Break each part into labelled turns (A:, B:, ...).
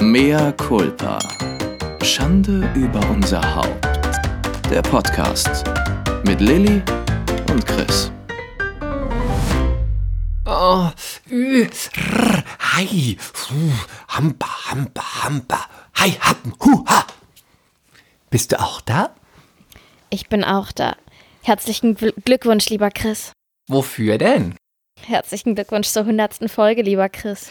A: Mea culpa. Schande über unser Haupt. Der Podcast mit Lilly und Chris.
B: Oh, ü, rr, hi, fu, hampa, hampa, hampa, hi, happen, hu, ha. Bist du auch da?
C: Ich bin auch da. Herzlichen Gl- Glückwunsch, lieber Chris.
B: Wofür denn?
C: Herzlichen Glückwunsch zur 100. Folge, lieber Chris.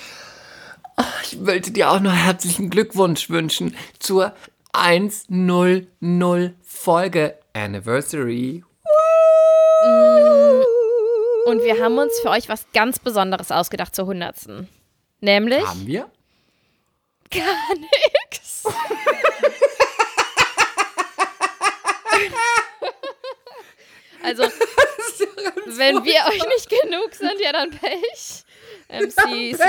B: Ich wollte dir auch noch herzlichen Glückwunsch wünschen zur 100 Folge Anniversary.
C: Und wir haben uns für euch was ganz Besonderes ausgedacht zur 100. Nämlich
B: Haben wir?
C: gar nichts. Also, wenn wir euch nicht genug sind, ja dann Pech. MCs.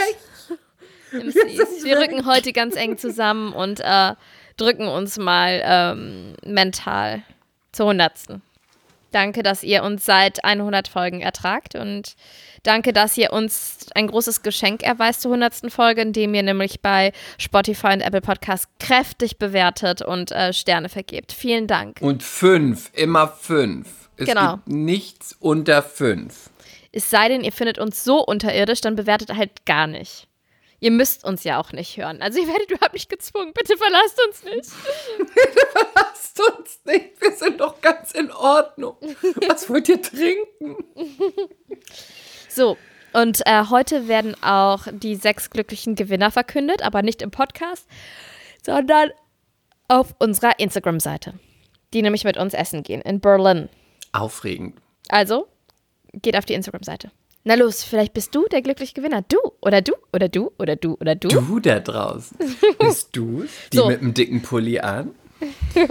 C: MCs. Wir rücken heute ganz eng zusammen und äh, drücken uns mal ähm, mental zur Hundertsten. Danke, dass ihr uns seit 100 Folgen ertragt und danke, dass ihr uns ein großes Geschenk erweist zur 100. Folge, indem ihr nämlich bei Spotify und Apple Podcasts kräftig bewertet und äh, Sterne vergebt. Vielen Dank.
B: Und fünf, immer fünf. Es
C: Genau.
B: gibt nichts unter fünf.
C: Es sei denn, ihr findet uns so unterirdisch, dann bewertet halt gar nicht. Ihr müsst uns ja auch nicht hören. Also ihr werdet überhaupt nicht gezwungen. Bitte verlasst uns nicht.
B: Lasst uns nicht, wir sind doch ganz in Ordnung. Was wollt ihr trinken?
C: So, und äh, heute werden auch die sechs glücklichen Gewinner verkündet, aber nicht im Podcast, sondern auf unserer Instagram-Seite, die nämlich mit uns essen gehen in Berlin.
B: Aufregend.
C: Also, geht auf die Instagram-Seite. Na los, vielleicht bist du der glückliche Gewinner. Du oder du oder du oder du oder du.
B: Du da draußen. Bist du Die
C: So.
B: mit dem dicken Pulli an?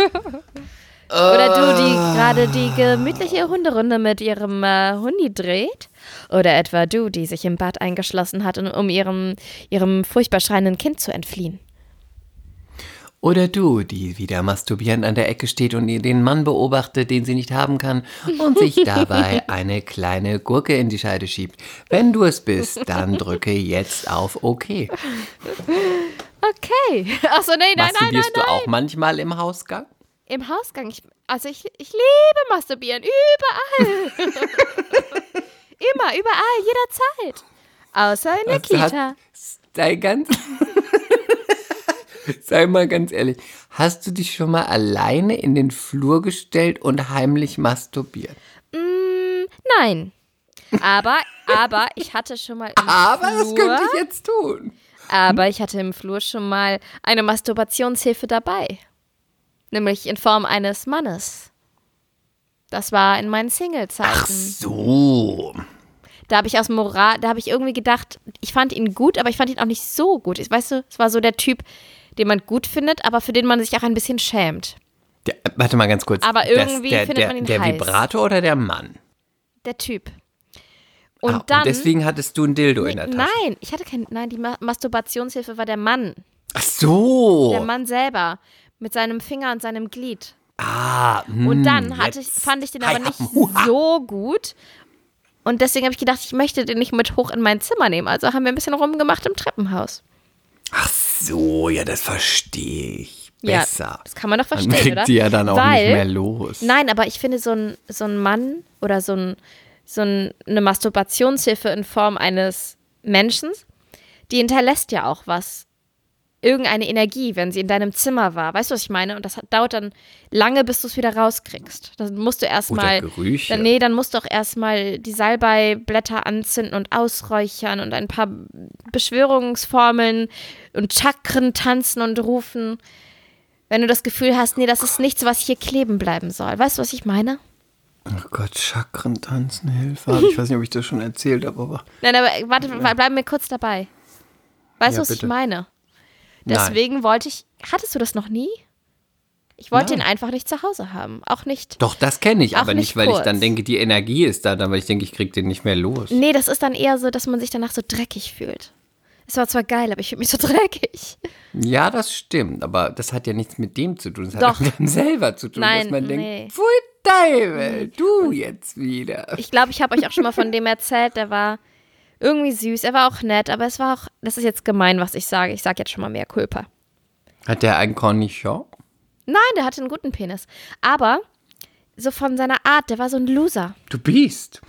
C: Oder du, die gerade die gemütliche Hunderunde mit ihrem äh, Hundi dreht. Oder etwa du, die sich im Bad eingeschlossen hat, um- um ihrem, ihrem furchtbar schreienden Kind zu entfliehen.
B: Oder du, die wieder masturbierend an der Ecke steht und den Mann beobachtet, den sie nicht haben kann und sich dabei eine kleine Gurke in die Scheide schiebt. Wenn du es bist, dann drücke jetzt auf OK.
C: Okay. Achso, nee, nein, nein, nein,
B: Masturbierst
C: nein.
B: du auch manchmal im Hausgang?
C: Im Hausgang. Ich, also ich, ich liebe Masturbieren. Überall. Immer, überall, jederzeit. Außer in der
B: Also
C: Kita.
B: Sei ganz. Sei mal ganz ehrlich, hast du dich schon mal alleine in den Flur gestellt und heimlich masturbiert?
C: Mm, nein. Aber, aber ich hatte schon mal
B: Aber
C: Flur,
B: das könnte ich jetzt tun.
C: aber ich hatte im Flur schon mal eine Masturbationshilfe dabei. Nämlich in Form eines Mannes. Das war in meinen Single-Zeiten.
B: So.
C: Da habe ich aus Moral, da habe ich irgendwie gedacht, ich fand ihn gut, aber ich fand ihn auch nicht so gut. Ich- Weißt du, es war so der Typ, den man gut findet, aber für den man sich auch ein bisschen schämt.
B: Der, warte mal ganz kurz.
C: Aber irgendwie
B: der,
C: findet
B: der,
C: man ihn
B: Der
C: heiß.
B: Vibrator oder der Mann?
C: Der Typ. Und
B: Ah,
C: dann.
B: und deswegen hattest du ein Dildo in der Tasche.
C: nein, ich hatte kein. Nein, die Ma Masturbationshilfe war der Mann.
B: Ach so.
C: Der Mann selber. Mit seinem Finger und seinem Glied.
B: Ah, hm,
C: Und dann hatte ich, fand ich den aber nicht so gut. Und deswegen habe ich gedacht, ich möchte den nicht mit hoch in mein Zimmer nehmen. Also haben wir ein bisschen rumgemacht im Treppenhaus.
B: Ach so, ja, das verstehe ich.
C: Ja,
B: Besser.
C: das kann man doch
B: Man
C: verstehen,
B: kriegt
C: oder?
B: die ja dann auch
C: Weil,
B: nicht mehr los.
C: Nein, aber ich finde so ein, so ein Mann oder so, ein, so ein, eine Masturbationshilfe in Form eines Menschen, die hinterlässt ja auch was. Irgendeine Energie, wenn sie in deinem Zimmer war. Weißt du, was ich meine? Und das hat, dauert dann lange, bis du es wieder rauskriegst. Dann musst du erstmal.
B: Oder Gerüche.
C: Dann, nee, dann musst du auch erstmal die Salbeiblätter anzünden und ausräuchern und ein paar Beschwörungsformeln und Chakren tanzen und rufen. Wenn du das Gefühl hast, nee, das ist nichts, was hier kleben bleiben soll. Weißt du, was ich meine?
B: Oh Gott, Chakren tanzen, Hilfe. Ich weiß nicht, ob ich das schon erzählt habe, aber.
C: Nein, aber warte, bleib mir kurz dabei. Weißt
B: Ja,
C: du, was ich
B: bitte.
C: Meine?
B: Nein.
C: Deswegen wollte ich. Hattest du das noch nie? Ich wollte
B: Nein.
C: ihn einfach nicht zu Hause haben. Auch nicht.
B: Doch, das kenne ich, aber
C: nicht
B: nicht, weil ich
C: kurz.
B: dann denke, die Energie ist da, dann, weil ich denke, ich krieg den nicht mehr los.
C: Nee, das ist dann eher so, dass man sich danach so dreckig fühlt. Es war zwar geil, aber ich fühle mich so dreckig.
B: Ja, das stimmt, aber das hat ja nichts mit dem zu tun. Das
C: Doch.
B: hat mit dem selber zu tun,
C: Nein,
B: dass man
C: nee.
B: denkt, pfui Teufel, du jetzt wieder.
C: Ich glaube, ich habe euch auch schon mal von dem erzählt. Der war irgendwie süß. Er war auch nett, aber es war auch. Das ist jetzt gemein, was ich sage. Ich sage jetzt schon mal mehr Culpa.
B: Hat der einen Cornichon?
C: Nein, der hatte einen guten Penis. Aber so von seiner Art, der war so ein Loser.
B: Du bist.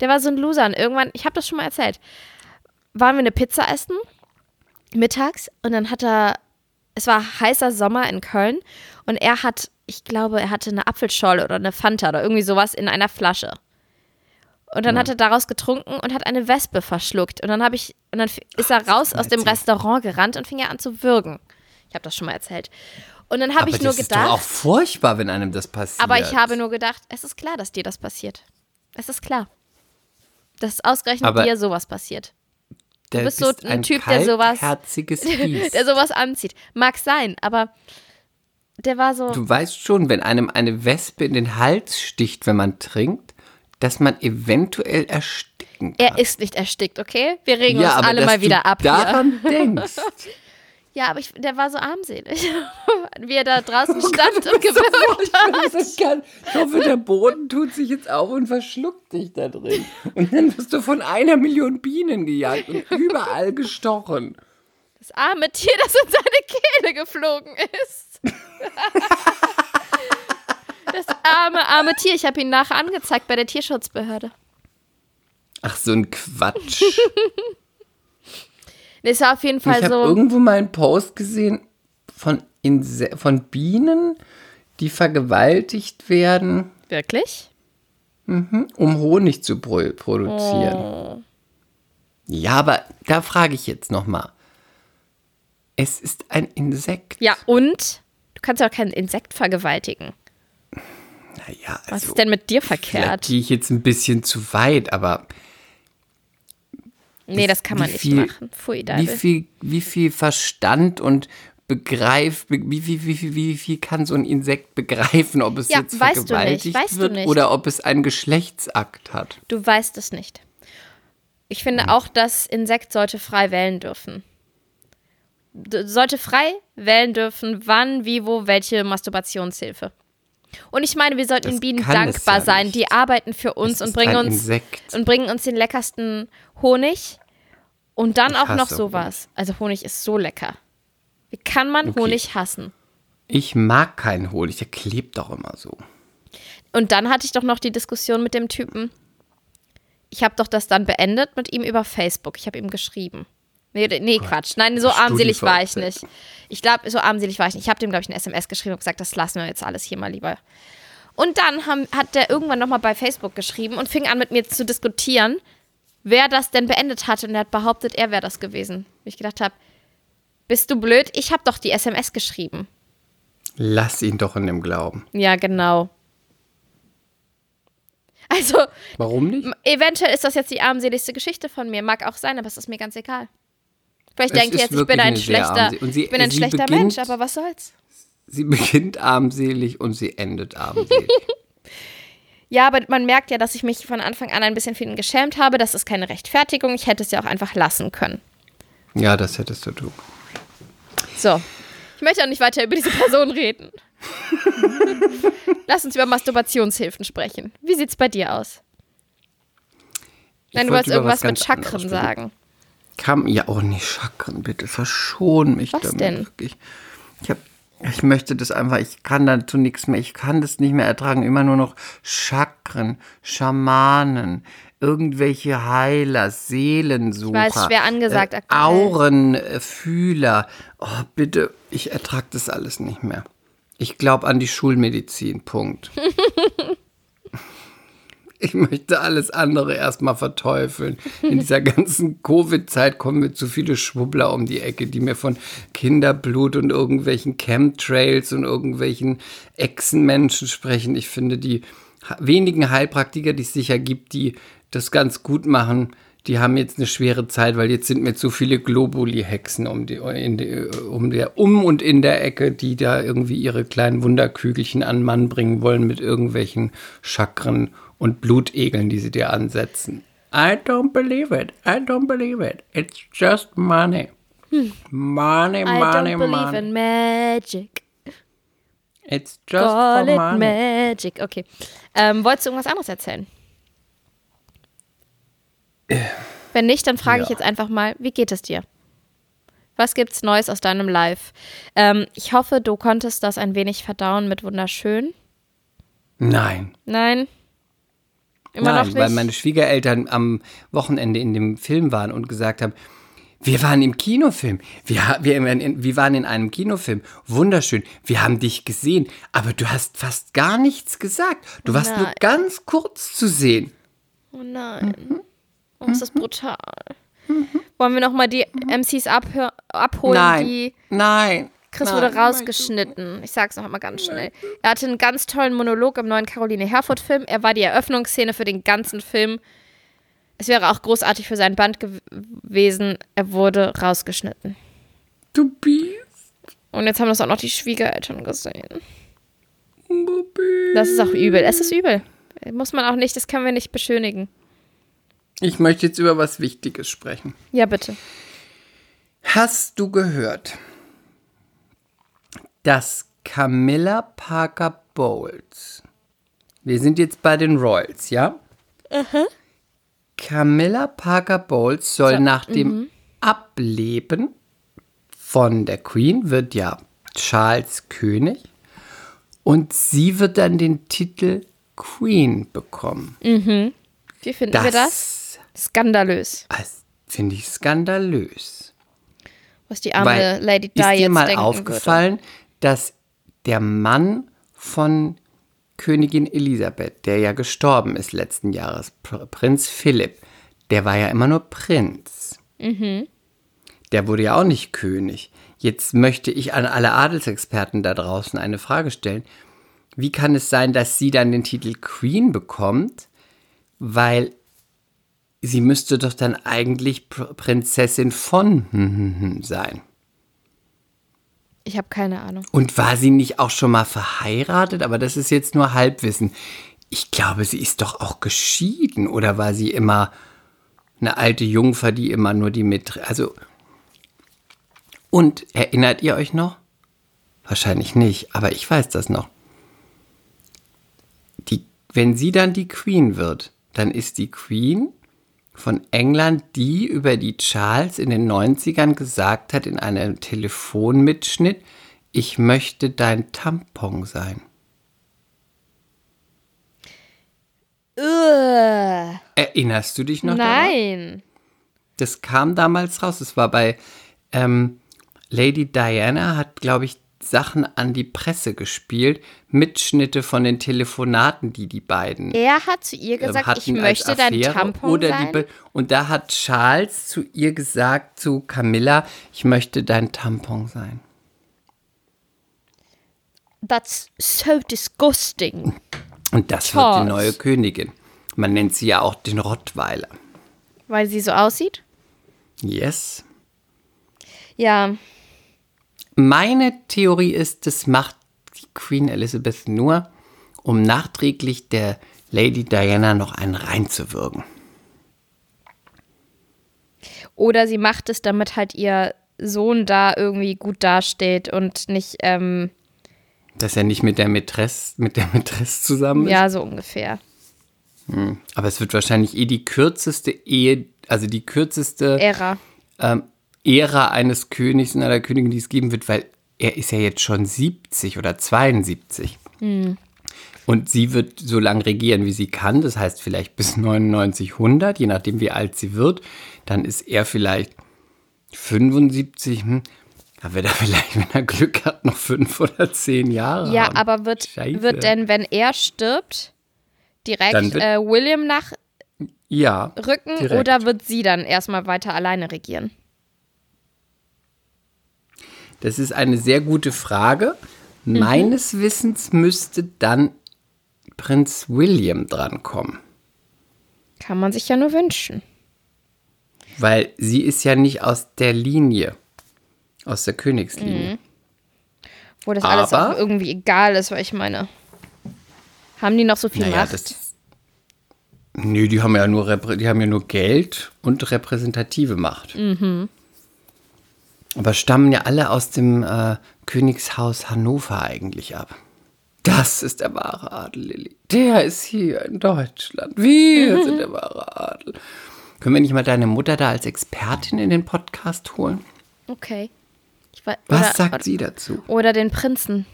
C: Der war so ein Loser. Und irgendwann, ich habe das schon mal erzählt, waren wir eine Pizza essen, mittags, und dann hat er, es war heißer Sommer in Köln, und er hat, ich glaube, er hatte eine Apfelscholle oder eine Fanta oder irgendwie sowas in einer Flasche. Und dann hat er daraus getrunken und hat eine Wespe verschluckt. Und dann habe ich, und dann ist er raus aus dem Restaurant gerannt und fing er an zu würgen. Ich habe das schon mal erzählt. Und dann habe ich nur
B: das ist
C: gedacht.
B: doch auch furchtbar, wenn einem das passiert.
C: Aber ich habe nur gedacht, es ist klar, dass dir das passiert. Es ist klar. Dass ausgerechnet
B: Aber
C: dir sowas passiert.
B: du
C: bist so ein Typ, der sowas-. Der sowas anzieht. Mag sein, aber der war so.
B: Du weißt schon, wenn einem eine Wespe in den Hals sticht, wenn man trinkt, dass man eventuell ersticken kann.
C: er ist nicht erstickt, okay? Wir regen
B: ja,
C: uns alle mal wieder ab hier.
B: daran denkst.
C: Ja, aber ich, der war so armselig. Wie er da draußen stand und gewirkt hat.
B: Ich hoffe, der Boden tut sich jetzt auf und verschluckt dich da drin. Und dann wirst du von einer Million Bienen gejagt und überall gestochen.
C: Das arme Tier, das in seine Kehle geflogen ist. Arme, arme Tier. Ich habe ihn nachher angezeigt bei der Tierschutzbehörde.
B: Ach, so ein Quatsch.
C: Das war auf jeden
B: ich
C: Fall
B: habe
C: so.
B: irgendwo mal einen Post gesehen von, Inse von Bienen, die vergewaltigt werden,
C: Wirklich?
B: um Honig zu pro produzieren.
C: Oh.
B: Ja, aber da frage ich jetzt noch mal. Es ist ein Insekt.
C: Ja, und? Du kannst ja auch kein Insekt vergewaltigen.
B: Naja,
C: Was
B: also,
C: ist denn mit dir verkehrt?
B: gehe ich jetzt ein bisschen zu weit, aber
C: Nee, das kann man nicht
B: viel-
C: machen. Pfui,
B: wie viel, wie viel Verstand und Begreif, be- wie, wie, wie, wie, viel kann so ein Insekt begreifen, ob es
C: Ja,
B: jetzt
C: weißt du nicht,
B: vergewaltigt
C: weißt
B: wird
C: nicht.
B: oder ob es einen Geschlechtsakt hat?
C: Du weißt es nicht. Ich finde auch, das Insekt sollte frei wählen dürfen. D sollte frei wählen dürfen, wann, wie, wo, welche Masturbationshilfe. Und ich meine, wir sollten
B: Das
C: den Bienen dankbar
B: ja
C: sein. Die arbeiten für uns und bringen uns und bringen uns den leckersten Honig und dann
B: Ich
C: auch noch sowas. Also Honig ist so lecker. Wie kann man
B: Okay.
C: Honig hassen?
B: Ich mag keinen Honig, der klebt doch immer so.
C: Und dann hatte ich doch noch die Diskussion mit dem Typen. Ich habe doch das dann beendet mit ihm über Facebook. Ich habe ihm geschrieben. Nee, nee Quatsch. Nein, so armselig war ich nicht. Ich glaube, so armselig war ich nicht. Ich habe dem, glaube ich, eine SMS geschrieben und gesagt, das lassen wir jetzt alles hier mal lieber. Und dann haben, hat der irgendwann nochmal bei Facebook geschrieben und fing an mit mir zu diskutieren, wer das denn beendet hatte. Und er hat behauptet, er wäre das gewesen. Wo ich gedacht habe, bist du blöd? Ich habe doch die SMS geschrieben.
B: Lass ihn doch in dem Glauben.
C: Ja, genau. Also,
B: Warum nicht?
C: Eventuell ist das jetzt die armseligste Geschichte von mir. Mag auch sein, aber es ist mir ganz egal. Vielleicht
B: Es
C: denkt ihr
B: ist
C: jetzt, ich bin ein schlechter,
B: sie-
C: ich bin ein schlechter
B: beginnt-
C: Mensch, aber was soll's?
B: Sie beginnt armselig und sie endet armselig.
C: Ja, aber man merkt ja, dass ich mich von Anfang an ein bisschen für ihn geschämt habe. Das ist keine Rechtfertigung. Ich hätte es ja auch einfach lassen können.
B: ja, das hättest du tun.
C: So. Ich möchte auch nicht weiter über diese Person reden. Lass uns über Masturbationshilfen sprechen. Wie sieht's bei dir aus? Nein, du
B: wollte
C: wolltest irgendwas mit Chakren sagen.
B: Kam ja auch nicht Chakren, bitte. Verschon mich
C: Was
B: damit.
C: denn?
B: Wirklich. Ich, hab, ich möchte das einfach, ich kann dazu nichts mehr, ich kann das nicht mehr ertragen. Immer nur noch Chakren, Schamanen, irgendwelche Heiler, Seelensucher.
C: Ich weiß, schwer angesagt
B: äh,
C: aktuell.
B: Aurenfühler. Oh, bitte, ich ertrage das alles nicht mehr. Ich glaube an die Schulmedizin, Punkt. Ich möchte alles andere erstmal verteufeln. In dieser ganzen Covid-Zeit kommen mir zu viele Schwubbler um die Ecke, die mir von Kinderblut und irgendwelchen Chemtrails und irgendwelchen Echsenmenschen sprechen. Ich finde, die wenigen Heilpraktiker, die es sicher gibt, die das ganz gut machen, die haben jetzt eine schwere Zeit, weil jetzt sind mir zu viele Globuli-Hexen um, die, die, um, der, um und in der Ecke, die da irgendwie ihre kleinen Wunderkügelchen an Mann bringen wollen mit irgendwelchen Chakren und Blutegeln, die sie dir ansetzen. I don't believe it. I don't believe it. It's just money. Money,
C: Hm. I
B: money,
C: don't believe
B: money.
C: in magic.
B: It's just
C: Call
B: for
C: it
B: money.
C: magic. Okay. Ähm, wolltest du irgendwas anderes erzählen? Wenn nicht, dann frage ich
B: ja.
C: jetzt einfach mal, wie geht es dir? Was gibt's Neues aus deinem Live? Ähm, ich hoffe, du konntest das ein wenig verdauen mit wunderschön.
B: Nein.
C: Nein. Immer
B: Nein,
C: noch nicht.
B: weil meine Schwiegereltern am Wochenende in dem Film waren und gesagt haben, wir waren im Kinofilm. Wir, wir, wir waren in einem Kinofilm. Wunderschön. Wir haben dich gesehen. Aber du hast fast gar nichts gesagt. Du warst nur
C: Nein.
B: ganz kurz zu sehen.
C: oh nein.
B: Mhm.
C: Oh, ist das brutal. Wollen wir nochmal die MCs abholen,
B: Nein.
C: die
B: Nein.
C: Chris wurde rausgeschnitten. Ich sag's noch einmal ganz schnell. Er hatte einen ganz tollen Monolog im neuen Caroline Herfurth-Film. Er war die Eröffnungsszene für den ganzen Film. Es wäre auch großartig für seinen Band gew- gewesen. Er wurde rausgeschnitten.
B: Du bist.
C: Und jetzt haben das auch noch die Schwiegereltern gesehen. Das ist auch übel. Es ist übel. Muss man auch nicht, das können wir nicht beschönigen.
B: Ich möchte jetzt über was Wichtiges sprechen.
C: Ja, bitte.
B: Hast du gehört, dass Camilla Parker Bowles, wir sind jetzt bei den Royals, ja? Camilla Parker Bowles soll
C: So, mhm.
B: nach dem Ableben von der Queen, wird ja Charles König, und sie wird dann den Titel Queen bekommen.
C: Wie finden wir das? Skandalös.
B: Das finde ich skandalös.
C: Was die arme
B: Weil,
C: Lady Di
B: ist dir
C: jetzt
B: mal
C: denken
B: aufgefallen, dass der Mann von Königin Elisabeth, der ja gestorben ist letzten Jahres, Pr Prinz Philipp, der war ja immer nur Prinz.
C: Mhm.
B: Der wurde ja auch nicht König. Jetzt möchte ich an alle Adelsexperten da draußen eine Frage stellen. Wie kann es sein, dass sie dann den Titel Queen bekommt? Weil sie müsste doch dann eigentlich Pr Prinzessin von sein.
C: Ich habe keine Ahnung.
B: Und war sie nicht auch schon mal verheiratet? Aber das ist jetzt nur Halbwissen. Ich glaube, sie ist doch auch geschieden. Oder war sie immer eine alte Jungfer, die immer nur die mit. Also. Und erinnert ihr euch noch? Wahrscheinlich nicht, aber ich weiß das noch. Die, wenn sie dann die Queen wird, dann ist die Queen von England die, über die Charles in den 90ern gesagt hat in einem Telefonmitschnitt, ich möchte dein Tampon sein.
C: Ugh.
B: Erinnerst du dich noch daran?
C: Nein.
B: Das kam damals raus. Es war bei ähm, Lady Diana, hat, glaube ich, Sachen an die Presse gespielt, Mitschnitte von den Telefonaten, die die beiden
C: Er hat zu ihr
B: ähm,
C: gesagt, ich möchte dein Tampon sein.
B: Und da hat Charles zu ihr gesagt, zu Camilla, ich möchte dein Tampon sein.
C: That's so disgusting.
B: Und das wird
C: Charles.
B: die neue Königin. Man nennt sie ja auch den Rottweiler.
C: Weil sie so aussieht?
B: Yes.
C: Ja.
B: Meine Theorie ist, das macht die Queen Elizabeth nur, um nachträglich der Lady Diana noch einen reinzuwirken.
C: Oder sie macht es, damit halt ihr Sohn da irgendwie gut dasteht und nicht, ähm,
B: Dass er nicht mit der Mätresse, mit der Mätresse zusammen ist.
C: ja, so ungefähr.
B: Aber es wird wahrscheinlich eh die kürzeste Ehe, also die kürzeste
C: Ära.
B: ähm, Ära eines Königs und einer Königin, die es geben wird, weil er ist ja jetzt schon 70 oder 72. Und sie wird so lange regieren, wie sie kann. Das heißt vielleicht bis 99, 100, je nachdem, wie alt sie wird. Dann ist er vielleicht 75. Hm. Da wird er vielleicht, wenn er Glück hat, noch fünf oder zehn Jahre
C: Ja,
B: haben.
C: aber wird,
B: Scheiße.
C: wird denn, wenn er stirbt, direkt äh, William nachrücken
B: Ja, direkt.
C: oder wird sie dann erstmal weiter alleine regieren?
B: Das ist eine sehr gute Frage. Meines Wissens müsste dann Prinz William drankommen.
C: Kann man sich ja nur wünschen.
B: Weil sie ist ja nicht aus der Linie, aus der Königslinie.
C: Wo das alles auch
B: Aber-
C: irgendwie egal ist, weil ich meine, haben die noch so viel
B: Naja,
C: Macht?
B: das. Nö, die haben ja nur, die haben ja nur Geld und repräsentative Macht.
C: Mhm.
B: Aber stammen ja alle aus dem äh, Königshaus Hannover eigentlich ab. Das ist der wahre Adel, Lilly. Der ist hier in Deutschland. Wir
C: Mhm.
B: sind der wahre Adel. Können wir nicht mal deine Mutter da als Expertin in den Podcast holen?
C: Okay. Ich wei-
B: Was
C: oder,
B: sagt
C: oder,
B: sie dazu?
C: Oder den Prinzen.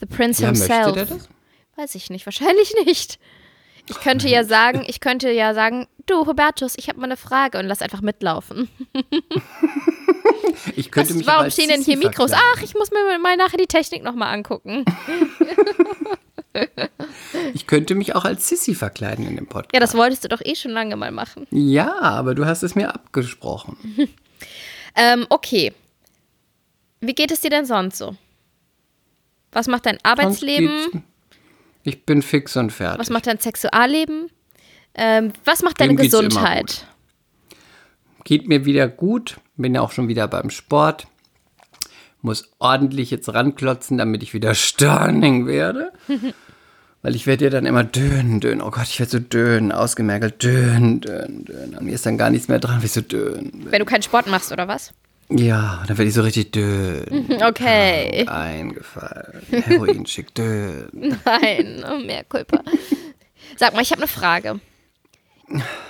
C: The Prince
B: Ja,
C: himself.
B: möchte der das?
C: Weiß ich nicht, wahrscheinlich nicht. Ich könnte ja sagen, ich könnte ja sagen, du Hubertus, ich habe mal eine Frage und lass einfach mitlaufen.
B: Ich könnte
C: Was,
B: mich
C: warum stehen denn hier Mikros?
B: verkleiden.
C: Ach, ich muss mir mal nachher die Technik nochmal angucken.
B: Ich könnte mich auch als Sissy verkleiden in dem Podcast.
C: Ja, das wolltest du doch eh schon lange mal machen.
B: Ja, aber du hast es mir abgesprochen.
C: Ähm, okay. Wie geht es dir denn sonst so? Was macht dein Arbeitsleben?
B: Ich bin fix und fertig.
C: Was macht dein Sexualleben? Ähm, was macht deine
B: Dem
C: Gesundheit?
B: Geht mir wieder gut. Bin ja auch schon wieder beim Sport. Muss ordentlich jetzt ranklotzen, damit ich wieder stunning werde. Weil ich werde ja dann immer dünn, dünn. Oh Gott, ich werde so dünn, ausgemergelt, dünn, dünn, dünn. An mir ist dann gar nichts mehr dran, wie so dünn.
C: Wenn du keinen Sport machst, oder was?
B: Ja, dann werde ich so richtig dünn.
C: Okay.
B: Eingefallen. Heroinschick, dünn.
C: Nein, oh, mehr Kulpa. Sag mal, ich habe eine Frage.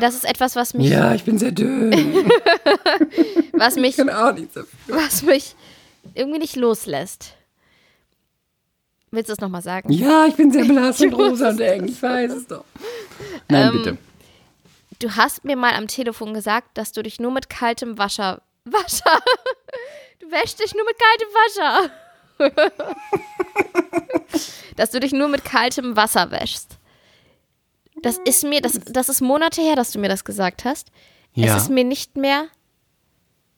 C: Das ist etwas, was mich,
B: Ja, ich bin sehr dünn.
C: was mich,
B: Ich kann auch nichts dafür.
C: was mich irgendwie nicht loslässt. Willst du es nochmal sagen?
B: Ja, ich bin sehr blass und rosa und eng. Ich weiß es doch. Nein,
C: Ähm,
B: bitte.
C: Du hast mir mal am Telefon gesagt, dass du dich nur mit kaltem Wasser. Wasser! Du wäschst dich nur mit kaltem Wasser. dass du dich nur mit kaltem Wasser wäschst. Das ist mir, das, das ist Monate her, dass du mir das gesagt hast.
B: Ja.
C: Es ist mir nicht mehr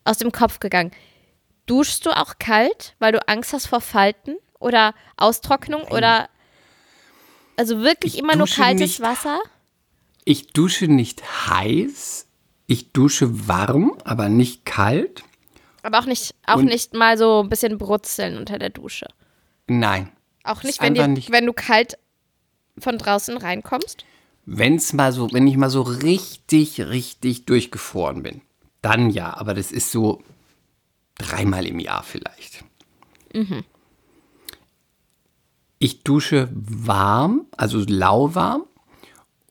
C: aus dem Kopf gegangen. Duschst du auch kalt, weil du Angst hast vor Falten oder Austrocknung oder also wirklich
B: Ich
C: immer nur kaltes
B: nicht
C: Wasser?
B: Ich dusche nicht heiß. Ich dusche warm, aber nicht kalt.
C: Aber auch nicht, auch
B: Und-
C: nicht mal so ein bisschen brutzeln unter der Dusche.
B: Nein.
C: Auch nicht, wenn, dir,
B: nicht-
C: wenn du kalt von draußen reinkommst.
B: Wenn's mal so, wenn ich mal so richtig, richtig durchgefroren bin, dann ja. Aber das ist so dreimal im Jahr vielleicht. Ich dusche warm, also lauwarm.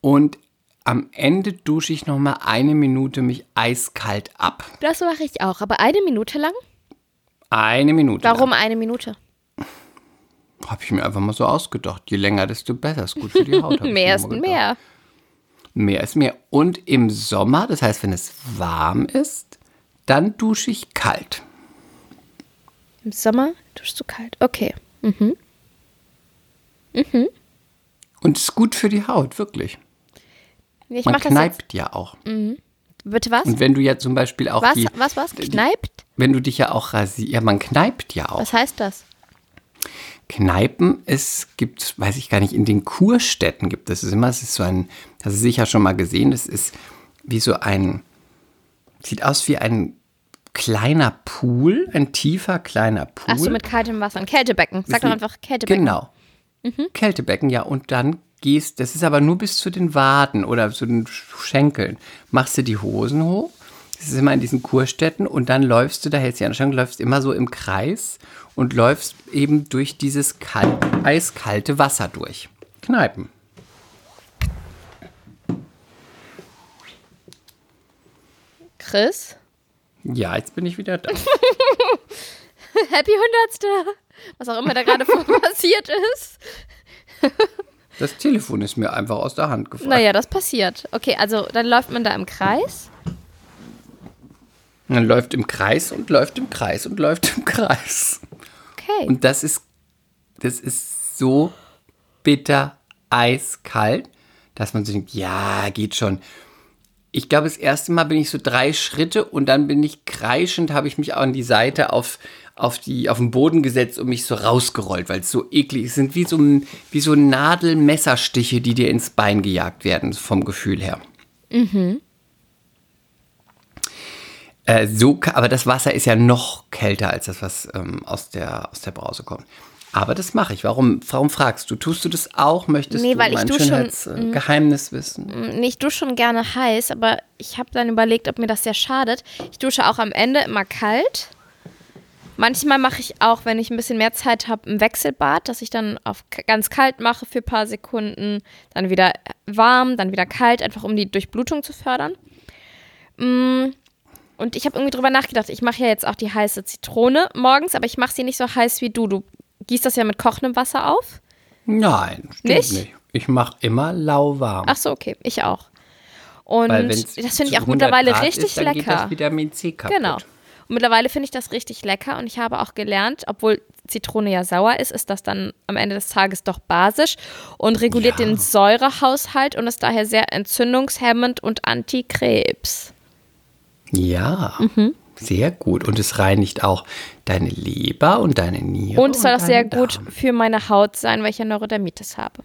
B: Und am Ende dusche ich noch mal eine Minute mich eiskalt ab.
C: Das mache ich auch, aber eine Minute lang?
B: Eine Minute.
C: Warum eine Minute?
B: Habe ich mir einfach mal so ausgedacht. Je länger, desto besser. Ist gut für die Haut.
C: Mehr ist mehr.
B: Mehr ist mehr. Und im Sommer, das heißt, wenn es warm ist, dann dusche ich kalt.
C: Im Sommer duschst du kalt. Okay.
B: Und ist gut für die Haut, wirklich.
C: Ich
B: Man
C: das
B: kneipt ja auch.
C: Bitte was?
B: Und wenn du ja zum Beispiel auch
C: Was,
B: die,
C: was, was? Kneipt?
B: wenn du dich ja auch rasierst, ja, man kneipt ja auch.
C: Was heißt das?
B: Kneipen, es gibt, weiß ich gar nicht, in den Kurstädten gibt es immer, es ist so ein, das ist sicher schon mal gesehen, es ist wie so ein, sieht aus wie ein kleiner Pool, ein tiefer kleiner Pool.
C: Ach so, mit kaltem Wasser. Ein Kältebecken. Sag doch einfach Kältebecken.
B: Genau. Kältebecken, ja. Und dann gehst, das ist aber nur bis zu den Waden oder zu den Schenkeln. Machst du die Hosen hoch. Das ist immer in diesen Kurstätten und dann läufst du, da hältst du die Anstellung, läufst immer so im Kreis und läufst eben durch dieses kalt, eiskalte Wasser durch. Kneipen.
C: Chris?
B: Ja, jetzt bin ich wieder da.
C: Happy Hundertste. Was auch immer da gerade passiert ist.
B: Das Telefon ist mir einfach aus der Hand gefallen.
C: Naja, das passiert. Okay, also dann läuft man da im Kreis.
B: Man läuft im Kreis und läuft im Kreis und läuft im Kreis.
C: Okay.
B: Und das ist, das ist so bitter eiskalt, dass man sich denkt, ja, geht schon. Ich glaube, das erste Mal bin ich so drei Schritte und dann bin ich kreischend, habe ich mich auch an die Seite auf, auf, die, auf den Boden gesetzt und mich so rausgerollt, weil es so eklig ist. Es sind wie so, wie so Nadelmesserstiche, die dir ins Bein gejagt werden, vom Gefühl her. Äh, so, aber das Wasser ist ja noch kälter als das, was ähm, aus, der, aus der Brause kommt. Aber das mache ich. Warum, warum fragst du? Tust du das auch? Möchtest
C: Nee,
B: du
C: weil ich
B: mein Schönheitsgeheimnis wissen?
C: Nee, ich dusche schon gerne heiß, aber ich habe dann überlegt, ob mir das sehr schadet. Ich dusche auch am Ende immer kalt. Manchmal mache ich auch, wenn ich ein bisschen mehr Zeit habe, ein Wechselbad, dass ich dann auf ganz kalt mache für ein paar Sekunden, dann wieder warm, dann wieder kalt, einfach um die Durchblutung zu fördern. Mm, und ich habe irgendwie drüber nachgedacht, ich mache ja jetzt auch die heiße Zitrone morgens, aber ich mache sie nicht so heiß wie du. Du gießt das ja mit kochendem Wasser auf?
B: Nein, stimmt
C: Nicht?
B: nicht. Ich mache immer lauwarm.
C: Ach so, okay, ich auch. Und das finde ich auch mittlerweile
B: 100 Grad
C: richtig
B: ist, dann
C: lecker.
B: Geht das Vitamin C kaputt.
C: Genau. Und mittlerweile finde ich das richtig lecker und ich habe auch gelernt, obwohl Zitrone ja sauer ist, ist das dann am Ende des Tages doch basisch und reguliert
B: Ja.
C: den Säurehaushalt und ist daher sehr entzündungshemmend und antikrebs.
B: Ja,
C: Mhm.
B: Sehr gut. Und es reinigt auch deine Leber und deine Niere.
C: Und es soll auch sehr
B: deinen
C: gut
B: Darm.
C: für meine Haut sein, weil ich ja Neurodermitis habe.